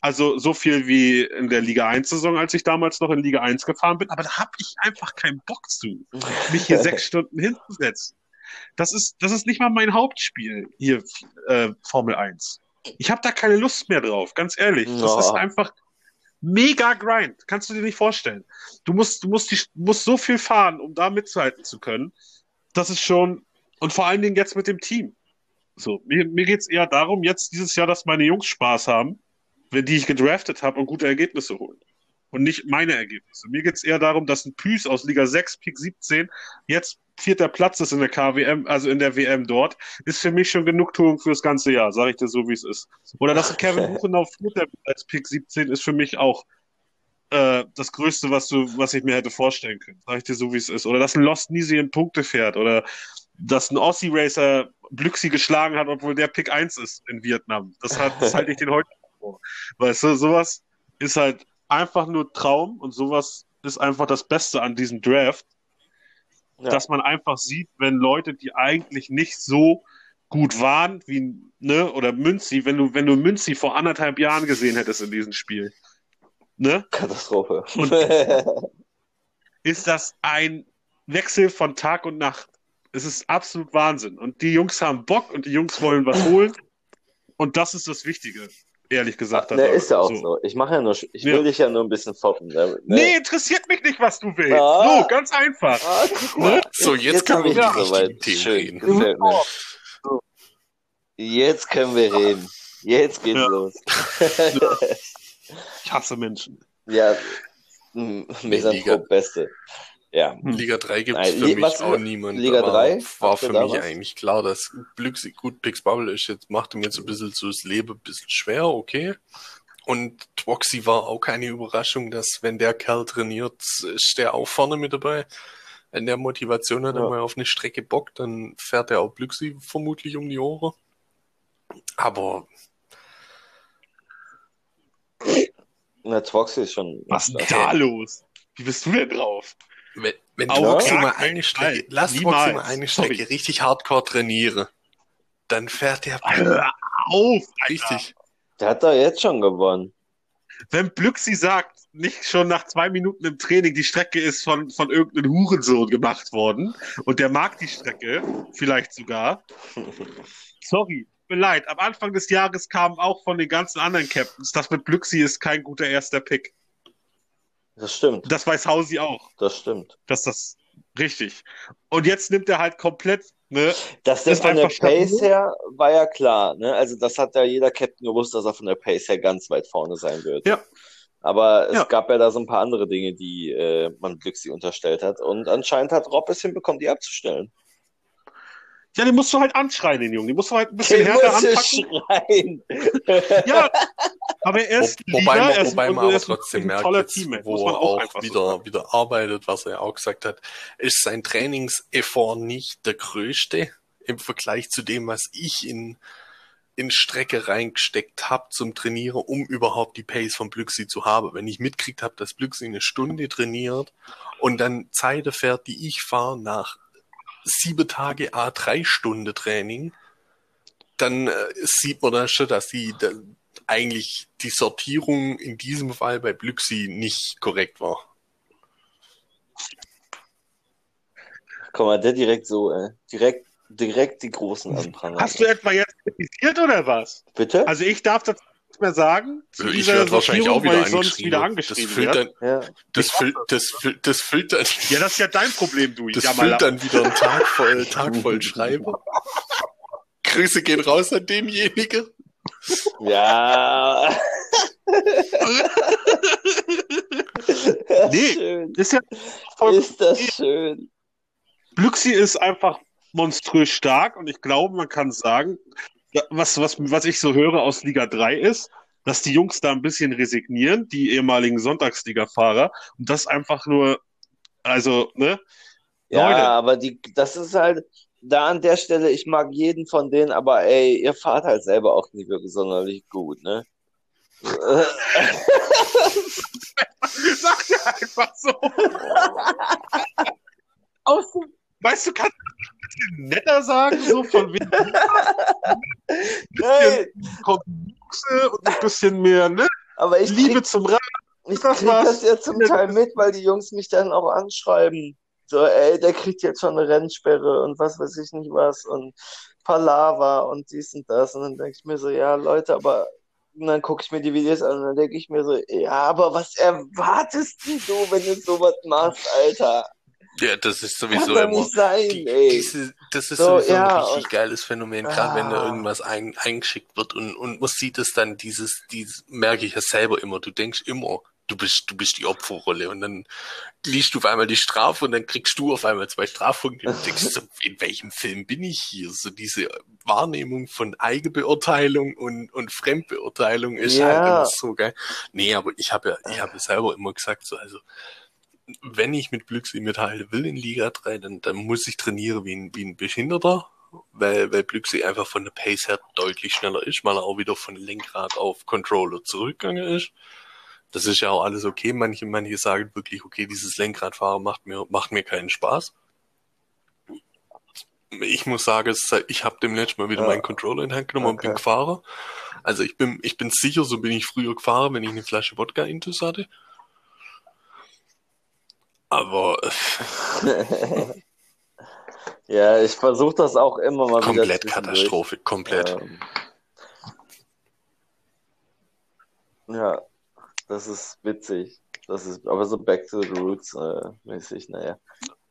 S3: also so viel wie in der Liga 1-Saison, als ich damals noch in Liga 1 gefahren bin, aber da habe ich einfach keinen Bock zu, mich hier sechs Stunden hinzusetzen. Das ist, das ist nicht mal mein Hauptspiel hier, äh, Formel 1. Ich habe da keine Lust mehr drauf, ganz ehrlich. Das
S2: Ja.
S3: ist einfach mega Grind. Kannst du dir nicht vorstellen. Du musst, du musst, die, musst so viel fahren, um da mitzuhalten zu können. Das ist schon, und vor allen Dingen jetzt mit dem Team. So, mir, mir geht's eher darum, jetzt dieses Jahr, dass meine Jungs Spaß haben, wenn die ich gedraftet habe und gute Ergebnisse holen. Und nicht meine Ergebnisse. Mir geht's eher darum, dass ein Püß aus Liga 6, Pick 17, jetzt vierter Platz ist in der KWM, also in der WM dort, ist für mich schon Genugtuung fürs ganze Jahr, sage ich dir so, wie es ist. Oder dass Kevin Buchenau vierter als Pick 17 ist für mich auch äh, das Größte, was du, was ich mir hätte vorstellen können. Sag ich dir so, wie es ist. Oder dass ein Lost Nisi in Punkte fährt. Oder dass ein Aussie Racer Blüxi geschlagen hat, obwohl der Pick 1 ist in Vietnam. Das, hat, das halte ich den heute vor. Weißt du, sowas ist halt einfach nur Traum und sowas ist einfach das Beste an diesem Draft,
S2: Ja.
S3: dass man einfach sieht, wenn Leute, die eigentlich nicht so gut waren, wie, ne, oder Münzi, wenn du, wenn du Münzi vor anderthalb Jahren gesehen hättest in diesem Spiel, ne,
S2: Katastrophe.
S3: Und- ist das ein Wechsel von Tag und Nacht. Es ist absolut Wahnsinn. Und die Jungs haben Bock und die Jungs wollen was holen. Und das ist das Wichtige, ehrlich gesagt.
S2: ne, ist ja auch
S3: So.
S2: so. Ich mache ja nur, ich
S3: Ja.
S2: will dich ja nur ein bisschen foppen. Ne?
S3: Nee, interessiert mich nicht, was du willst.
S2: Ah.
S3: So, ganz einfach.
S2: Ah, guck mal.
S4: So, jetzt können
S2: hab
S4: wir
S2: soweit.
S4: wichtigen Themen
S2: Schön,
S4: reden.
S2: gefällt mir. Jetzt können wir reden. Jetzt geht's
S3: Ja.
S2: los.
S3: Ich hasse Menschen.
S2: ja. Misanthrop Beste. Ja.
S4: Liga 3 gibt es für
S2: Li-
S4: mich
S2: was-
S4: auch niemand.
S2: Liga
S4: Da war,
S2: 3?
S4: War für mich
S2: was?
S4: eigentlich klar, dass Glücks gut Pix Bubble ist. Jetzt machte mir jetzt ein bisschen so das Leben ein bisschen schwer, okay. Und Twoxy war auch keine Überraschung, dass wenn der Kerl trainiert, ist der auch vorne mit dabei. Wenn der Motivation hat,
S2: Ja.
S4: einmal auf eine Strecke bockt, dann fährt er auch Glücksi vermutlich um die Ohren. Aber
S2: Na, Twoxy ist schon.
S3: Was ist denn da los? Wie bist du denn drauf?
S4: Wenn, wenn
S3: gar
S4: mal eine Strecke, lass mal eine
S3: Sorry.
S4: Strecke richtig hardcore trainiere, dann fährt der
S3: Hör auf! Alter.
S4: richtig.
S2: Der hat doch jetzt schon gewonnen.
S3: Wenn Blüxi sagt, nicht schon nach zwei Minuten im Training, die Strecke ist von, von irgendeinem Hurensohn gemacht worden und der mag die Strecke, vielleicht sogar. Sorry, tut mir leid. Am Anfang des Jahres kam auch von den ganzen anderen Captains, das mit Blüxi ist kein guter erster Pick.
S2: Das stimmt.
S3: Das weiß Hausi auch,
S2: Das stimmt.
S3: dass das richtig. Und jetzt nimmt er halt komplett, ne?
S2: Dass der
S3: Ist
S2: von der Pace her war ja klar, ne? Also das hat ja jeder Captain gewusst, dass er von der Pace her ganz weit vorne sein wird.
S3: Ja.
S2: Aber es
S3: Ja.
S2: gab ja da so ein paar andere Dinge, die äh, man Glücksi unterstellt hat. Und anscheinend hat Rob es hinbekommen, die abzustellen.
S3: Ja, den musst du halt anschreien, den Jungen. Den musst du halt ein bisschen
S2: Den
S3: härter anpacken.
S2: schreien.
S3: Ja, aber er ist
S4: Wo,
S3: Liga,
S4: wobei,
S3: er
S4: man, wobei man
S3: er
S4: aber trotzdem merkt, jetzt, wo er
S3: auch
S4: auch
S3: einfach so
S4: wieder, wieder arbeitet, was er auch gesagt hat, ist sein Trainingseffort nicht der größte im Vergleich zu dem, was ich in, in Strecke reingesteckt habe zum Trainieren, um überhaupt die Pace von Blüxi zu haben. Wenn ich mitkriegt habe, dass Blüxi eine Stunde trainiert und dann Zeiten fährt, die ich fahre nach sieben Tage A3 Stunde Training, dann äh, sieht man da schon, dass die eigentlich die Sortierung in diesem Fall bei Blüxi nicht korrekt war.
S2: Guck mal, der direkt so, äh, direkt, direkt die Großen anprangern.
S3: Hast du etwa jetzt kritisiert oder was?
S2: Bitte?
S3: Also ich darf das nicht mehr sagen. zu
S4: ich werde wahrscheinlich auch wieder
S3: weil ich sonst
S4: angeschrieben.
S3: wieder
S4: das
S3: angeschrieben
S4: füllt
S3: werde.
S4: dann,
S2: ja.
S4: das füllt, das füllt, das füllt dann,
S3: Ja, das ist ja dein Problem, du
S4: das füllt dann wieder einen Tag voll, Tag voll Schreiber. Grüße gehen raus an denjenigen.
S2: Ja.
S3: Nee.
S2: Schön.
S3: Ist ja voll
S2: Ist das schön.
S3: Blüxi ist einfach monströs stark und ich glaube, man kann sagen, was, was, was ich so höre aus Liga 3 ist, dass die Jungs da ein bisschen resignieren, die ehemaligen Sonntagsliga-Fahrer, und das einfach nur, also, ne?
S2: Ja,
S3: Leute.
S2: aber die, das ist halt, da an der Stelle, ich mag jeden von denen, aber ey, ihr fahrt halt selber auch nie wirklich sonderlich gut, ne?
S3: Sag dir einfach so.
S2: Aus dem
S3: Weißt du, kannst du das ein bisschen netter sagen, so von wegen
S2: Nein,
S3: Buchse und ein bisschen mehr, ne?
S2: aber ich
S3: Liebe
S2: krieg,
S3: zum Rad.
S2: ich krieg das ja zum Teil mit, weil die Jungs mich dann auch anschreiben. So, ey, der kriegt jetzt schon eine Rennsperre und was weiß ich nicht was und Palaver und dies und das. Und dann denke ich mir so, ja, Leute, aber und dann gucke ich mir die Videos an und dann denke ich mir so, ja, aber was erwartest du, wenn du sowas machst, Alter?
S4: Ja, das ist
S2: Kann
S4: sowieso
S2: doch
S4: immer.
S2: nicht sein,
S4: Die,
S2: ey.
S4: diese, das ist
S2: So,
S4: sowieso
S2: ja,
S4: ein richtig
S2: und-
S4: geiles Phänomen, gerade wenn da
S2: Ah.
S4: irgendwas ein, eingeschickt wird und, und man sieht es dann, dieses, dieses, merke ich ja selber immer, du denkst immer, du bist, du bist die Opferrolle und dann liest du auf einmal die Strafe und dann kriegst du auf einmal zwei Strafpunkte und denkst so, in welchem Film bin ich hier? So diese Wahrnehmung von Eigenbeurteilung und, und Fremdbeurteilung ist
S2: Ja.
S4: halt immer so geil. Nee, aber ich habe ja, ich habe ja selber immer gesagt, so, also, wenn ich mit Blüxi mithalten will in Liga 3, dann, dann muss ich trainieren wie ein, wie ein Behinderter, weil, weil Blüxi einfach von der Pace her deutlich schneller ist, weil er auch wieder von Lenkrad auf Controller zurückgegangen ist. Das ist ja auch alles okay. Manche, manche sagen wirklich, okay, dieses Lenkradfahren macht mir, macht mir keinen Spaß. Ich muss sagen, sei- ich habe dem letzten Mal wieder
S2: Ja.
S4: meinen Controller in die Hand genommen und bin
S2: Okay.
S4: gefahren. Also ich bin, ich bin sicher, so bin ich früher gefahren, wenn ich eine Flasche Wodka intus hatte. Aber
S2: Ja, ich versuche das auch immer mal wieder
S4: komplett. Katastrophe, komplett.
S2: Ähm, ja, das ist witzig. Das ist aber so Back to the Roots äh, mäßig, naja.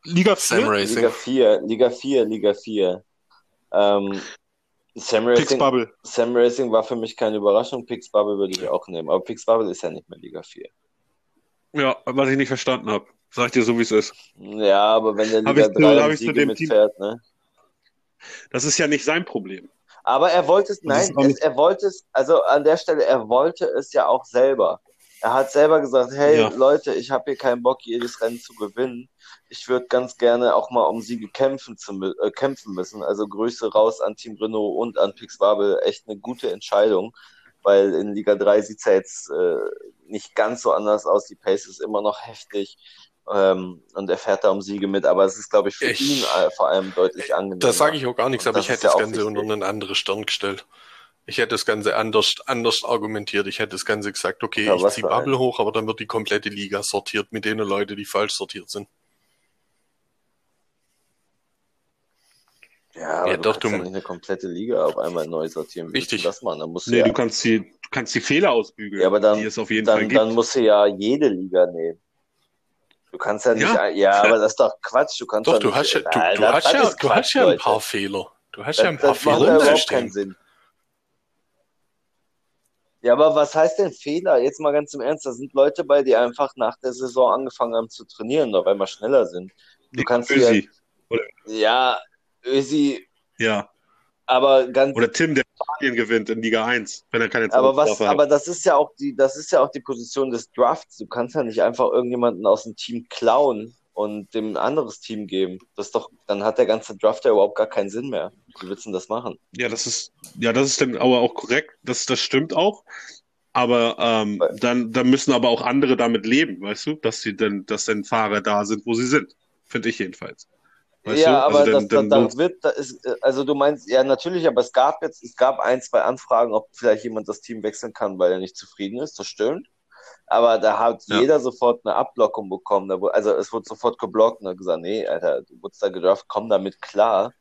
S3: Liga
S4: Sam
S3: 4?
S4: Racing.
S2: Liga 4, Liga 4, Liga 4. Ähm, Sam Racing. Sam Racing war für mich keine Überraschung. Pix Bubble würde ich auch nehmen. Aber Pix Bubble ist ja nicht mehr Liga 4.
S3: Ja, was ich nicht verstanden habe. Sag ich dir so, wie es ist.
S2: Ja, aber wenn der Liga
S3: ich nur-
S2: 3
S3: hab
S2: im
S3: ich
S2: Siege
S3: Team-
S2: mitfährt, ne?
S3: Das ist ja nicht sein Problem.
S2: Aber er wollte es, nein, es, er wollte es, also an der Stelle, er wollte es ja auch selber. Er hat selber gesagt, hey
S3: Ja.
S2: Leute, ich habe hier keinen Bock, jedes Rennen zu gewinnen. Ich würde ganz gerne auch mal um Siege kämpfen, zu, äh, kämpfen müssen. Also Grüße raus an Team Renault und an Pixbabel. Echt eine gute Entscheidung, weil in Liga 3 sieht's ja jetzt äh, nicht ganz so anders aus. Die Pace ist immer noch heftig. Ähm, und er fährt da um Siege mit, aber es ist, glaube ich, für
S4: Ich-
S2: ihn äh, vor allem deutlich angenehmer.
S4: Da sage ich auch gar nichts, aber
S2: das
S4: ich hätte
S2: ja
S4: das Ganze unter einen anderen Stern gestellt. Ich hätte das Ganze anders, anders argumentiert. Ich hätte das Ganze gesagt, okay,
S2: Ja,
S4: ich ziehe Bubble hoch, aber dann wird die komplette Liga sortiert mit denen Leuten, die falsch sortiert sind.
S2: Ja, aber
S4: Ja,
S2: du
S4: doch,
S2: kannst
S4: du-
S2: ja nicht eine komplette Liga auf einmal neu sortieren. Du
S4: Richtig.
S2: Das machen? Dann musst du
S3: Nee,
S2: ja,
S3: du kannst die, du kannst die Fehler ausbügeln,
S2: Ja, aber dann-
S3: die es auf jeden Fall
S2: dann,
S3: gibt.
S2: dann musst du ja jede Liga nehmen. Du kannst ja nicht,
S3: Ja.
S2: ja, aber das ist doch Quatsch. Du kannst
S4: Doch,
S2: doch
S4: du
S2: nicht,
S4: hast ja, du, du hast
S2: das
S4: ja, du hast
S2: Quatsch,
S4: ja ein
S2: Leute.
S4: paar Fehler. Du hast
S2: Das,
S4: ja ein paar
S2: das macht
S4: Fehler
S2: ja
S4: im
S2: überhaupt keinen. Sinn. Ja, aber was heißt denn Fehler? Jetzt mal ganz im Ernst, da sind Leute bei, die einfach nach der Saison angefangen haben zu trainieren, auf einmal schneller sind. Du kannst hier,
S3: Ösi.
S2: ja, Ösi,
S3: Ja.
S2: aber ganz
S3: Oder Tim, der Italien gewinnt in Liga 1, wenn er keine
S2: Aber was,
S3: hat.
S2: aber das ist ja auch die, das ist ja auch die Position des Drafts. Du kannst ja nicht einfach irgendjemanden aus dem Team klauen und dem ein anderes Team geben. Das doch, dann hat der ganze Draft ja überhaupt gar keinen Sinn mehr. Wie willst du denn das machen?
S3: Ja, das ist, ja, das ist dann aber auch korrekt. Das, das stimmt auch. Aber ähm, dann, dann müssen aber auch andere damit leben, weißt du, dass sie dann, dass dann Fahrer da sind, wo sie sind. Finde ich jedenfalls. Weißt
S2: ja,
S3: du?
S2: aber
S3: Also
S2: das,
S3: dann,
S2: da,
S3: dann,
S2: da wird, da ist, also du meinst, ja, natürlich, aber es gab jetzt, es gab ein, zwei Anfragen, ob vielleicht jemand das Team wechseln kann, weil er nicht zufrieden ist. Das stimmt. Aber da hat
S3: Ja.
S2: jeder sofort eine Abblockung bekommen. Wurde- also es wurde sofort geblockt und hat gesagt, nee, Alter, du wurdest da gedraft, komm damit klar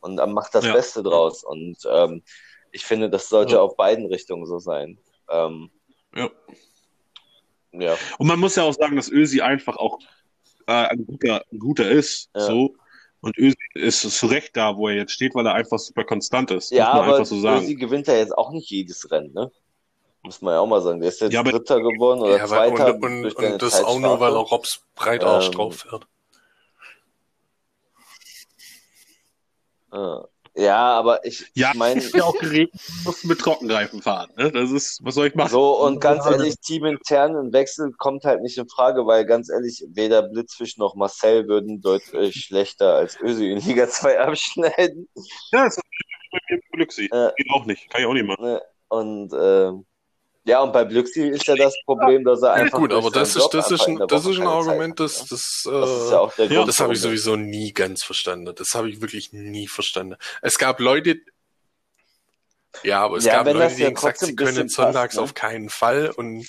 S2: und dann mach das
S3: Ja.
S2: Beste draus. Und ähm, ich finde, das sollte
S3: Ja.
S2: auf beiden Richtungen so sein. Ähm,
S3: ja.
S2: ja.
S3: Und man muss ja auch sagen, dass Ösi einfach auch äh, ein guter, ein guter ist. So. Und Ösi ist zu Recht da, wo er jetzt steht, weil er einfach super konstant ist.
S2: Ja, aber
S3: so.
S2: Ösi gewinnt ja jetzt auch nicht jedes Rennen, ne? Muss man ja auch mal sagen. Der ist jetzt
S3: Ja, aber-
S2: Dritter geworden oder
S4: Ja,
S2: Zweiter
S4: und, und, und das auch nur, weil er. Robs Breitarsch
S2: Ähm,
S4: drauf fährt.
S2: Ja. Ja, aber ich,
S3: Ja,
S2: ich meine,
S3: ja auch geregelt, du musst mit Trockenreifen fahren. Ne? Das ist, was soll ich machen?
S2: so und ganz ehrlich, teamintern ein Wechsel kommt halt nicht in Frage, weil ganz ehrlich, weder Blitzfisch noch Marcel würden deutlich schlechter als Ösi in Liga 2 abschneiden.
S3: Ja, das ist bei mir im Glücksi.
S2: Äh.
S3: Geht auch nicht. Kann ich auch nicht machen.
S2: Ne? Und ähm, ja, und bei Blüxi ist ja das Problem, dass er
S4: Ja,
S2: einfach.
S4: gut,
S2: durch
S4: aber das ist, das ist ein, das ist ein Argument, das,
S2: ne?
S4: das,
S2: Das ist
S4: äh,
S2: ja auch der
S3: Ja,
S2: Grund.
S4: das habe ich sowieso nie ganz verstanden. Das habe ich wirklich nie verstanden. Es gab Leute, ja, aber es
S2: Ja,
S4: gab Leute, die
S2: ja
S4: haben gesagt, sie können sonntags
S2: passt, ne?
S4: auf keinen Fall und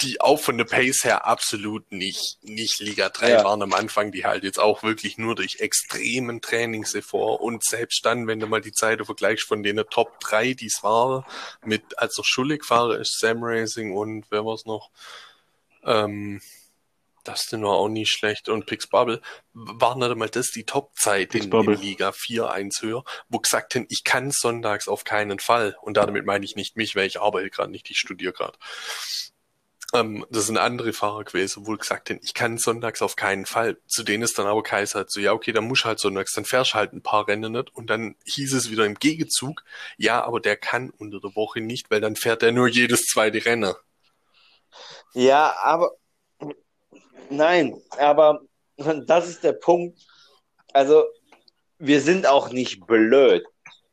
S4: die auch von der Pace her absolut nicht, nicht Liga 3
S2: Ja.
S4: waren am Anfang, die halt jetzt auch wirklich nur durch extremen Trainingseffort und selbst dann, wenn du mal die Zeit vergleichst von den Top 3, die es waren, mit, als der Schuldig-Fahrer ist Sam Racing und wer war's noch? Ähm, Dustin war auch nicht schlecht und Pix Bubble waren nicht einmal das die Top-Zeit in, in. Liga 4, 1 höher, wo gesagt haben, ich kann sonntags auf keinen Fall. Und damit meine ich nicht mich, weil ich arbeite gerade nicht, ich studiere gerade. Ähm, das sind andere Fahrer gewesen, wo gesagt haben, ich kann sonntags auf keinen Fall. Zu denen ist dann aber Kaiser halt so, ja, okay, dann musst halt sonntags, dann fährst halt ein paar Rennen nicht. Und dann hieß es wieder im Gegenzug, ja, aber der kann unter der Woche nicht, weil dann fährt er nur jedes zweite Rennen.
S2: Ja, aber nein, aber das ist der Punkt. Also, wir sind auch nicht blöd.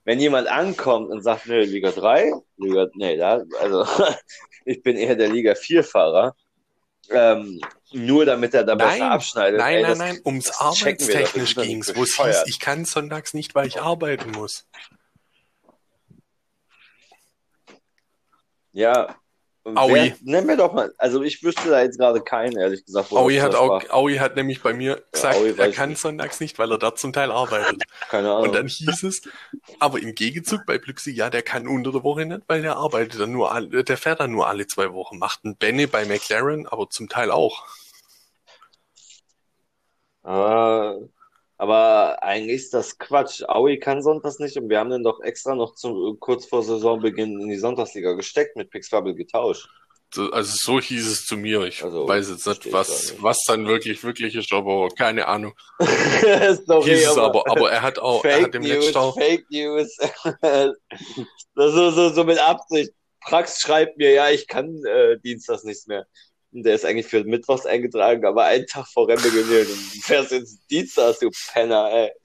S2: Wenn jemand ankommt und sagt, nö, Liga 3, Liga, nee, da, also ich bin eher der Liga 4 Fahrer, ähm, nur damit er da
S4: Nein,
S2: besser abschneidet.
S4: Nein,
S2: Ey,
S4: nein,
S2: das-
S4: nein, ums arbeitstechnisch
S2: nicht
S4: ging's, wo es hieß, ich kann sonntags nicht, weil ich arbeiten muss.
S2: Ja.
S4: Aui.
S2: Wer, nenn mir doch mal, also ich wüsste da jetzt gerade keinen, ehrlich gesagt.
S4: Aui hat auch. Aui hat nämlich bei mir gesagt,
S2: weiß
S4: er kann
S2: nicht.
S4: sonntags nicht, weil er da zum Teil arbeitet.
S2: Keine Ahnung.
S4: Und dann hieß es, aber im Gegenzug bei Blüxi, ja, der kann unter der Woche nicht, weil der arbeitet dann nur, der fährt dann nur alle zwei Wochen, macht ein Benne bei McLaren, aber zum Teil auch.
S2: Ah, aber eigentlich ist das Quatsch. Aui kann sonntags nicht und wir haben den doch extra noch zu, kurz vor Saisonbeginn in die Sonntagsliga gesteckt, mit Pixbubble getauscht.
S4: So, also so hieß es zu mir. Ich
S2: Also,
S4: weiß jetzt nicht,
S2: ich
S4: was,
S2: nicht.
S4: was dann wirklich, wirklich ist, aber keine Ahnung.
S2: Sorry,
S4: Hieß es aber, aber er hat auch, er
S2: Fake
S4: hat im
S2: News,
S4: letzten auch,
S2: Fake News. Das so, so, so mit Absicht. Prax schreibt mir, ja, ich kann äh, Dienstags nichts mehr. Der ist eigentlich für Mittwochs eingetragen, aber einen Tag vor Rennbeginn und du fährst jetzt Dienstags, du Penner, ey.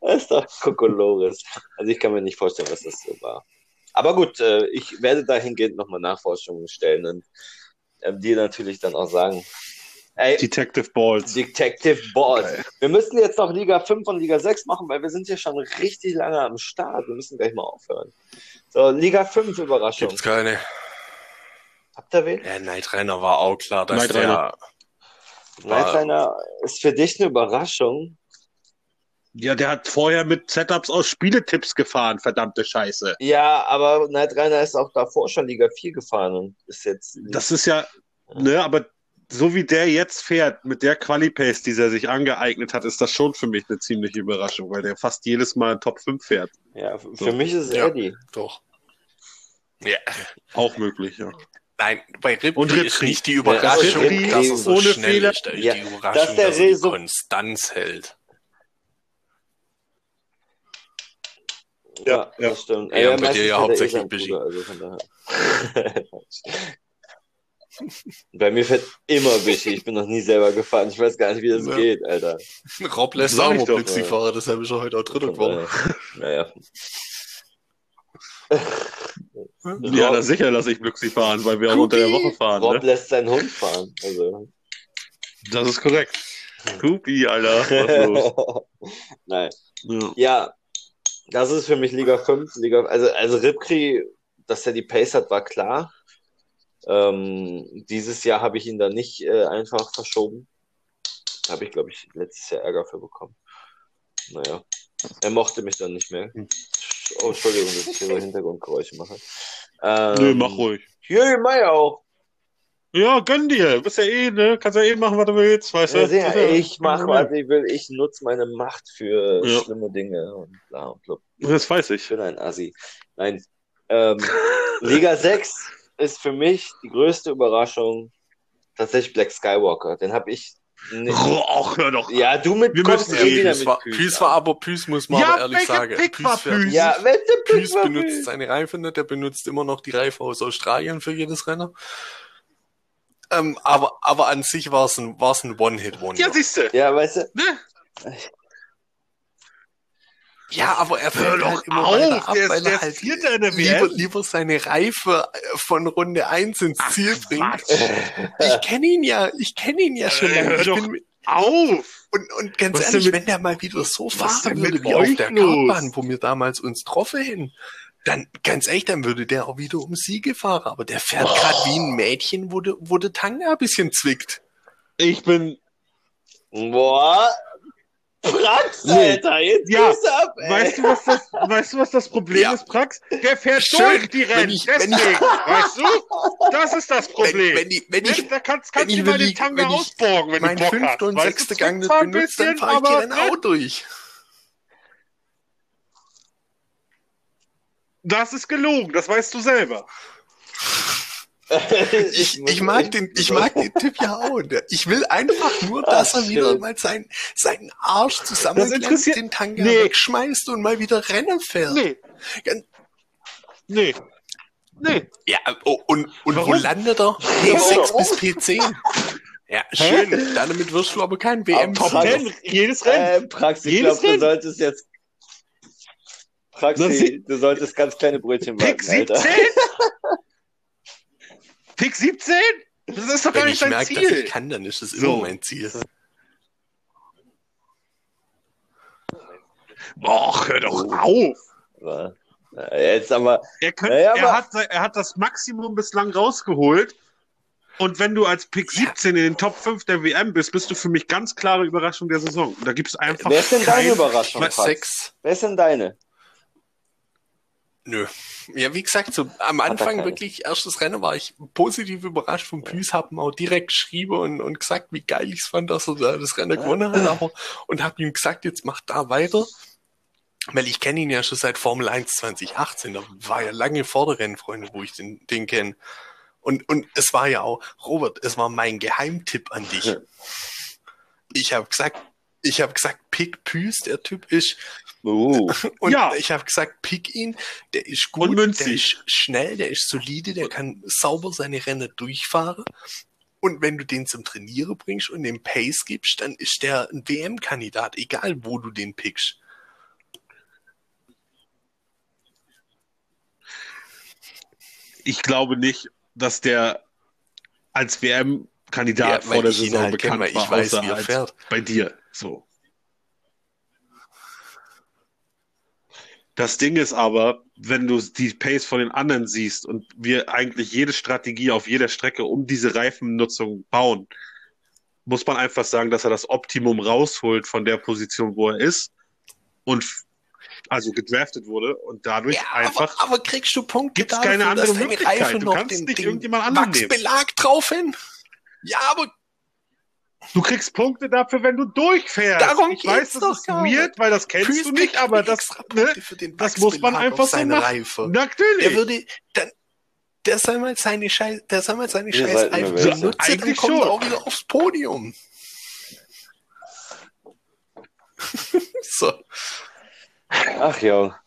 S2: Das ist doch Kokolores. Also ich kann mir nicht vorstellen, was das so war. Aber gut, äh, ich werde dahingehend nochmal Nachforschungen stellen und ähm, dir natürlich dann auch sagen, ey,
S3: Detective Balls.
S2: Detective Balls. Wir müssen jetzt noch Liga 5 und Liga 6 machen, weil wir sind ja schon richtig lange am Start. Wir müssen gleich mal aufhören. So, Liga 5 Überraschung.
S4: gibt's keine.
S2: Habt ihr wen?
S4: Der Night Renner war auch klar, dass
S3: Night
S4: der,
S3: Renner.
S2: Nightliner ist für dich eine Überraschung.
S3: Ja, der hat vorher mit Setups aus Spieletipps gefahren, verdammte Scheiße.
S2: Ja, aber Nightliner ist auch davor schon Liga 4 gefahren und ist jetzt.
S3: Das ist ja, ne, aber so wie der jetzt fährt, mit der Quali-Pace, die er sich angeeignet hat, ist das schon für mich eine ziemliche Überraschung, weil der fast jedes Mal Top 5 fährt.
S2: ja, für für mich ist es
S4: Ja.
S2: Eddie.
S4: doch. Ja,
S3: Auch möglich, ja.
S4: Nein, bei Ripley
S3: Und
S4: ist
S3: Ripley.
S4: nicht die Überraschung,
S2: Ripley
S4: dass er so
S3: ohne
S4: schnell
S3: Fehler.
S4: ist. Ist
S2: Ja,
S4: die
S2: dass
S4: Überraschung,
S2: der
S4: dass er die
S2: so-
S4: Konstanz hält.
S2: Ja,
S3: Ja,
S2: das stimmt.
S4: Ja,
S2: Ey,
S4: und bei dir ja
S2: er eh
S4: hauptsächlich.
S2: Bruder, also. Bei mir fährt immer Bischi. Ich bin noch nie selber gefahren. Ich weiß gar nicht, wie das
S4: Ja.
S2: geht, Alter.
S4: Rob lässt auch mal
S3: doch,
S4: Blixi
S2: ja.
S4: fahren, deshalb ist er heute auch Dritter geworden.
S2: Naja.
S3: Ja, na sicher lasse ich Blüxi fahren, weil wir auch unter der Woche fahren.
S2: Rob
S3: Ne?
S2: lässt seinen Hund fahren. Also.
S3: Das ist korrekt. Kupi, Alter.
S2: Nein.
S3: Ja.
S2: Ja, das ist für mich Liga 5. Liga, also, also Ripkri, dass er die Pace hat, war klar. Ähm, dieses Jahr habe ich ihn da nicht äh, einfach verschoben. Da habe ich, glaube ich, letztes Jahr Ärger für bekommen. Naja, er mochte mich dann nicht mehr. Oh, Entschuldigung, dass ich hier so Hintergrundgeräusche mache. Ähm,
S3: Nö, mach ruhig.
S2: Jürgen Meier auch.
S3: Ja, gönn dir. Bist ja eh, ne? Kannst ja eh machen, was du willst, weißt du?
S2: Ja, ich mache,
S3: Problem.
S2: was ich will. Ich nutze meine Macht für
S3: Ja.
S2: schlimme Dinge und bla und blub.
S3: Das weiß ich.
S2: Ich bin ein Assi. Nein. Ähm, Liga 6 ist für mich die größte Überraschung tatsächlich Black Skywalker. Den habe ich Nee.
S3: Och, hör doch.
S2: Ja, du mit
S3: Wir
S2: kommst
S3: müssen
S4: Püs
S2: mit
S4: war,
S2: an.
S4: war aber Püs, muss man
S3: Ja,
S4: aber ehrlich sagen.
S3: Pick war
S4: fährt-
S3: Püs?
S2: Ja, war
S4: benutzt
S2: Püs?
S4: seine Reifen nicht, der benutzt immer noch die Reifen aus Australien für jedes Rennen. Ähm, aber, aber an sich war es ein, war's ein One-Hit-Wonder.
S3: Ja, siehst du.
S2: Ja, weißt du,
S3: Ne?
S4: Ja, aber er fällt
S3: doch
S4: halt immer
S3: auf,
S4: ab,
S3: der
S4: weil er halt lieber, lieber seine Reife äh, von Runde 1 ins Ziel bringt. Ich kenne ihn ja, ich kenne ihn ja schon lange. Ich bin,
S3: Auf!
S4: und, und ganz
S3: Was
S4: ehrlich,
S3: mit-
S4: wenn der mal wieder so fahren würde wie auf der? Kartbahn, wo wir damals uns getroffen hin, dann, ganz ehrlich, dann würde der auch wieder um Siege fahren. Aber der fährt
S3: Oh.
S4: gerade wie ein Mädchen, wo der, wo der Tanga ein bisschen zwickt.
S3: Ich bin,
S2: boah, Prax. Alter, jetzt
S3: Ja,
S2: du ab, ey.
S3: weißt du, was das, weißt du, was das Problem
S4: Ja.
S3: ist, Prax? Der fährt
S4: Schön,
S3: durch die
S4: wenn
S3: Rennen.
S4: ich- wenn
S3: Deswegen,
S4: ich-
S3: weißt du? Das ist das Problem.
S4: Wenn, wenn ich, wenn ich
S3: da kannst,
S4: wenn
S3: kannst
S4: ich
S3: du mal den Tanga
S4: wenn ich
S3: ausborgen, wenn du Bock hast.
S4: und
S3: Weißt du,
S4: sechster
S3: zwickt
S4: Gang nicht
S3: ein
S4: benutzt, dann
S3: bisschen,
S4: fahre ich Rennen
S3: ne?
S4: auch durch.
S3: Das ist gelogen, das weißt du selber.
S4: Ich, ich mag den, ich mag den Typ ja auch. Ich will einfach nur, dass
S2: Ach,
S4: er wieder
S2: schön.
S4: mal seinen, seinen Arsch zusammenklemmt, den Tanga
S3: Nee.
S4: wegschmeißt und mal wieder Rennen fährt.
S3: Nee. Nee. Nee.
S4: Ja, oh, und, und wo landet er? P6 bis P10. Ja, schön. Damit wirst du aber kein WM.
S2: Top
S3: Top
S2: Prax.
S3: Ten, jedes Rennen.
S2: Äh, Prax, ich
S3: Jedes
S2: glaube, du
S3: Rennen.
S2: solltest jetzt. Praxi, du solltest ganz kleine Brötchen
S3: Pick
S2: backen, Alter.
S3: 17? Pick 17? Das ist doch gar
S4: Wenn
S3: nicht
S4: ich
S3: dein
S4: merke, dass
S3: Ziel.
S4: ich kann, dann ist das
S3: So.
S4: immer mein Ziel.
S3: Och, hör doch auf.
S2: Ja. Jetzt aber,
S3: Er, könnt,
S2: Ja,
S3: er, hat, er hat das Maximum bislang rausgeholt. Und wenn du als Pick 17 in den Top 5 der WM bist, bist du für mich ganz klare Überraschung der Saison. Da gibt es einfach
S2: wer ist denn deine Überraschung,
S3: Was-
S2: Prax?
S4: Sechs.
S2: Wer ist denn deine?
S4: Nö. Ja, wie gesagt, so am Anfang wirklich erstes Rennen war ich positiv überrascht vom Püs, hab ihm auch direkt geschrieben und, und gesagt, wie geil ich's fand, dass er da das Rennen gewonnen hat, aber und hab ihm gesagt, jetzt macht da weiter. Weil ich kenne ihn ja schon seit Formel 1 2018, da war ja lange vor der Rennfreunde, wo ich den, den kenne. Und, und es war ja auch, Robert, es war mein Geheimtipp an dich. Ich habe gesagt, ich habe gesagt, pick Püs, der Typ ist
S2: Uh,
S4: und
S3: Ja.
S4: ich habe gesagt, pick ihn, der ist gut, der ist schnell, der ist solide, der kann sauber seine Rennen durchfahren. Und wenn du den zum Trainieren bringst und den Pace gibst, dann ist der ein WM-Kandidat, egal wo du den pickst.
S3: Ich glaube nicht, dass der als WM-Kandidat
S4: Ja,
S3: vor der Saison
S4: halt
S3: bekannt
S4: kenn, weil ich
S3: war,
S4: weiß,
S3: außer
S4: wie er fährt.
S3: bei dir. So. Das Ding ist aber, wenn du die Pace von den anderen siehst und wir eigentlich jede Strategie auf jeder Strecke um diese Reifennutzung bauen, muss man einfach sagen, dass er das Optimum rausholt von der Position, wo er ist und also gedraftet wurde und dadurch
S4: Ja,
S3: einfach
S4: aber, aber kriegst du Punkte
S3: Gibt's keine andere
S4: dass
S3: Möglichkeit. Du kannst
S4: den,
S3: nicht irgendjemand anderen nehmen.
S4: Wachsbelag drauf hin? Ja, aber
S3: Du kriegst Punkte dafür, wenn du durchfährst.
S4: Darum
S3: ich weiß,
S4: geht's
S3: das
S4: doch
S3: ist
S4: gar
S3: weird, weil das kennst
S4: Püs
S3: du nicht, aber das, ne,
S4: für den
S3: das muss man einfach so
S4: seine
S3: machen.
S4: Reife.
S3: Natürlich.
S4: Der würde, dann, der soll mal seine Scheiß, der soll mal seine
S2: Ihr
S4: Scheiß Reifen benutzen, dann
S3: Eigentlich
S4: kommt er
S3: schon.
S4: auch wieder aufs Podium. so.
S2: ach ja.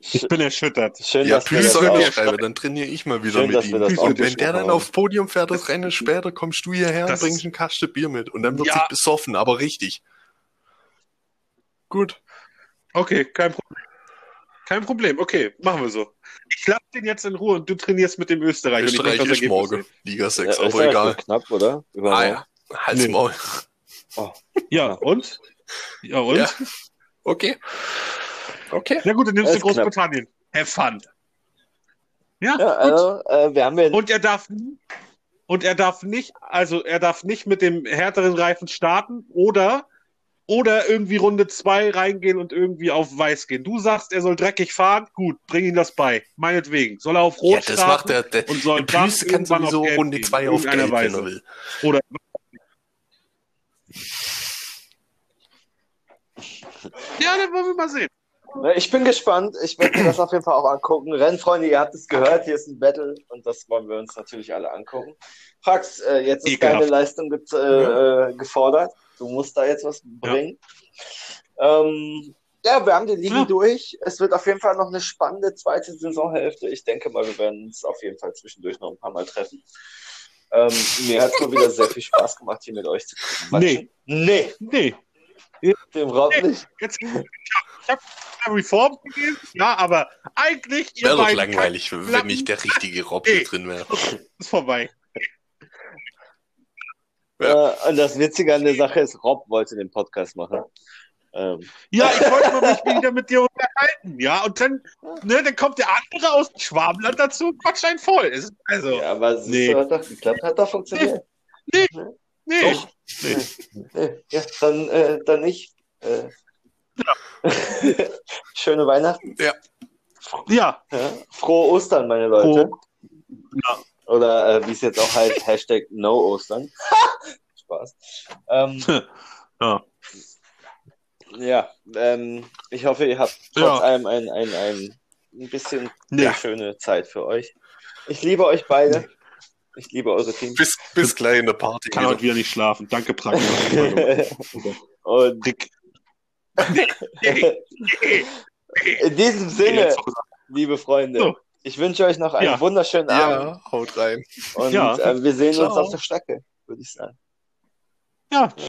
S3: Ich bin erschüttert.
S2: Schön,
S4: Ja,
S2: dass das
S4: soll mir schreiben, dann trainiere ich mal wieder
S2: Schön,
S4: mit ihm. Und wenn der dann aufs Podium fährt, das Rennen später, kommst du hierher
S3: Das-
S4: und bringst einen Kasten Bier mit. Und dann wird
S3: Ja.
S4: sich besoffen, aber richtig. Gut.
S3: Okay, kein Problem. Kein Problem, okay, machen wir so. Ich lasse den jetzt in Ruhe und du trainierst mit dem Österreich. und ich mach
S4: Österreich
S3: das
S4: ist morgen.
S3: sehen.
S4: Liga
S2: Ja,
S4: 6, aber
S2: Österreich
S4: egal.
S2: knapp, oder? Über
S4: Ah ja, halt's
S3: Nee.
S4: Maul.
S3: Ja, und? Ja, und?
S4: Ja.
S3: Ja,
S4: Okay. Okay.
S3: gut, dann nimmst du
S2: ist knapp.
S3: Großbritannien. Have fun. Ja,
S2: Ja,
S3: gut.
S2: also, äh, wir haben ja
S3: Und er darf und er darf nicht, also er darf nicht mit dem härteren Reifen starten oder oder irgendwie Runde zwei reingehen und irgendwie auf weiß gehen. Du sagst, er soll dreckig fahren, gut, bring ihm das bei. Meinetwegen. Soll er auf Rot
S4: Ja, das
S3: starten
S4: macht der, der,
S3: und soll
S4: der
S3: dann
S4: kann sowieso
S3: auf
S4: Runde
S3: gehen,
S4: 2 auf Gelb, wenn er
S3: Weise.
S4: will.
S3: Oder ja, dann wollen wir mal sehen.
S2: Na, Ich bin gespannt. Ich werde mir das auf jeden Fall auch angucken. Rennfreunde, ihr habt es gehört, hier ist ein Battle und das wollen wir uns natürlich alle angucken. Prax, äh, jetzt ist
S3: Ekelhaft.
S2: deine Leistung ge äh, äh, gefordert. Du musst da jetzt was bringen. Ähm, ja, wir haben die Liga
S3: Ja.
S2: durch. Es wird auf jeden Fall noch eine spannende zweite Saisonhälfte. Ich denke mal, wir werden uns auf jeden Fall zwischendurch noch ein paar Mal treffen. Ähm, mir hat es mal wieder sehr viel Spaß gemacht, hier mit euch zu quatschen. Nee.
S3: Nee,
S2: Dem Rob
S3: Nee.
S2: nicht.
S3: jetzt, ich hab Reform gegeben, ja, aber eigentlich,
S4: Wäre doch langweilig, wenn nicht der richtige Rob
S3: Nee.
S4: hier drin wäre.
S3: ist vorbei.
S2: Äh, und das Witzige an der Sache ist, Rob wollte den Podcast machen. Ähm,
S3: Ja, ich wollte mich wieder mit dir unterhalten, ja, und dann, ne, dann kommt der andere aus dem Schwabenland dazu und quatscht einen voll. Es ist, also,
S2: ja, aber es
S3: Nee.
S2: hat doch geklappt, hat doch funktioniert.
S3: nee,
S2: Nee, ja, dann, äh, dann nicht. Äh, Schöne Weihnachten.
S3: ja,
S2: Ja. Frohe Ostern, meine Leute.
S3: Frohe- Ja.
S2: Oder äh, wie es jetzt auch heißt, Hashtag No Ostern. Spaß. Ähm,
S3: ja,
S2: ja, ähm, ich hoffe, ihr habt trotz
S3: Ja.
S2: allem ein, ein, ein, ein bisschen eine schöne Zeit für euch. Ich liebe euch beide. Ich liebe eure Teams.
S4: Bis, bis gleich in der Party.
S3: kann heute wieder nicht schlafen. Danke, Prag.
S2: Und
S3: Rick.
S2: In diesem Sinne, liebe Freunde,
S3: So.
S2: ich wünsche euch noch einen
S3: Ja.
S2: wunderschönen Abend.
S4: Ja, haut rein.
S2: Und
S3: Ja.
S2: äh, wir sehen uns
S4: Ciao.
S2: auf der Strecke, würde ich sagen.
S3: Ja,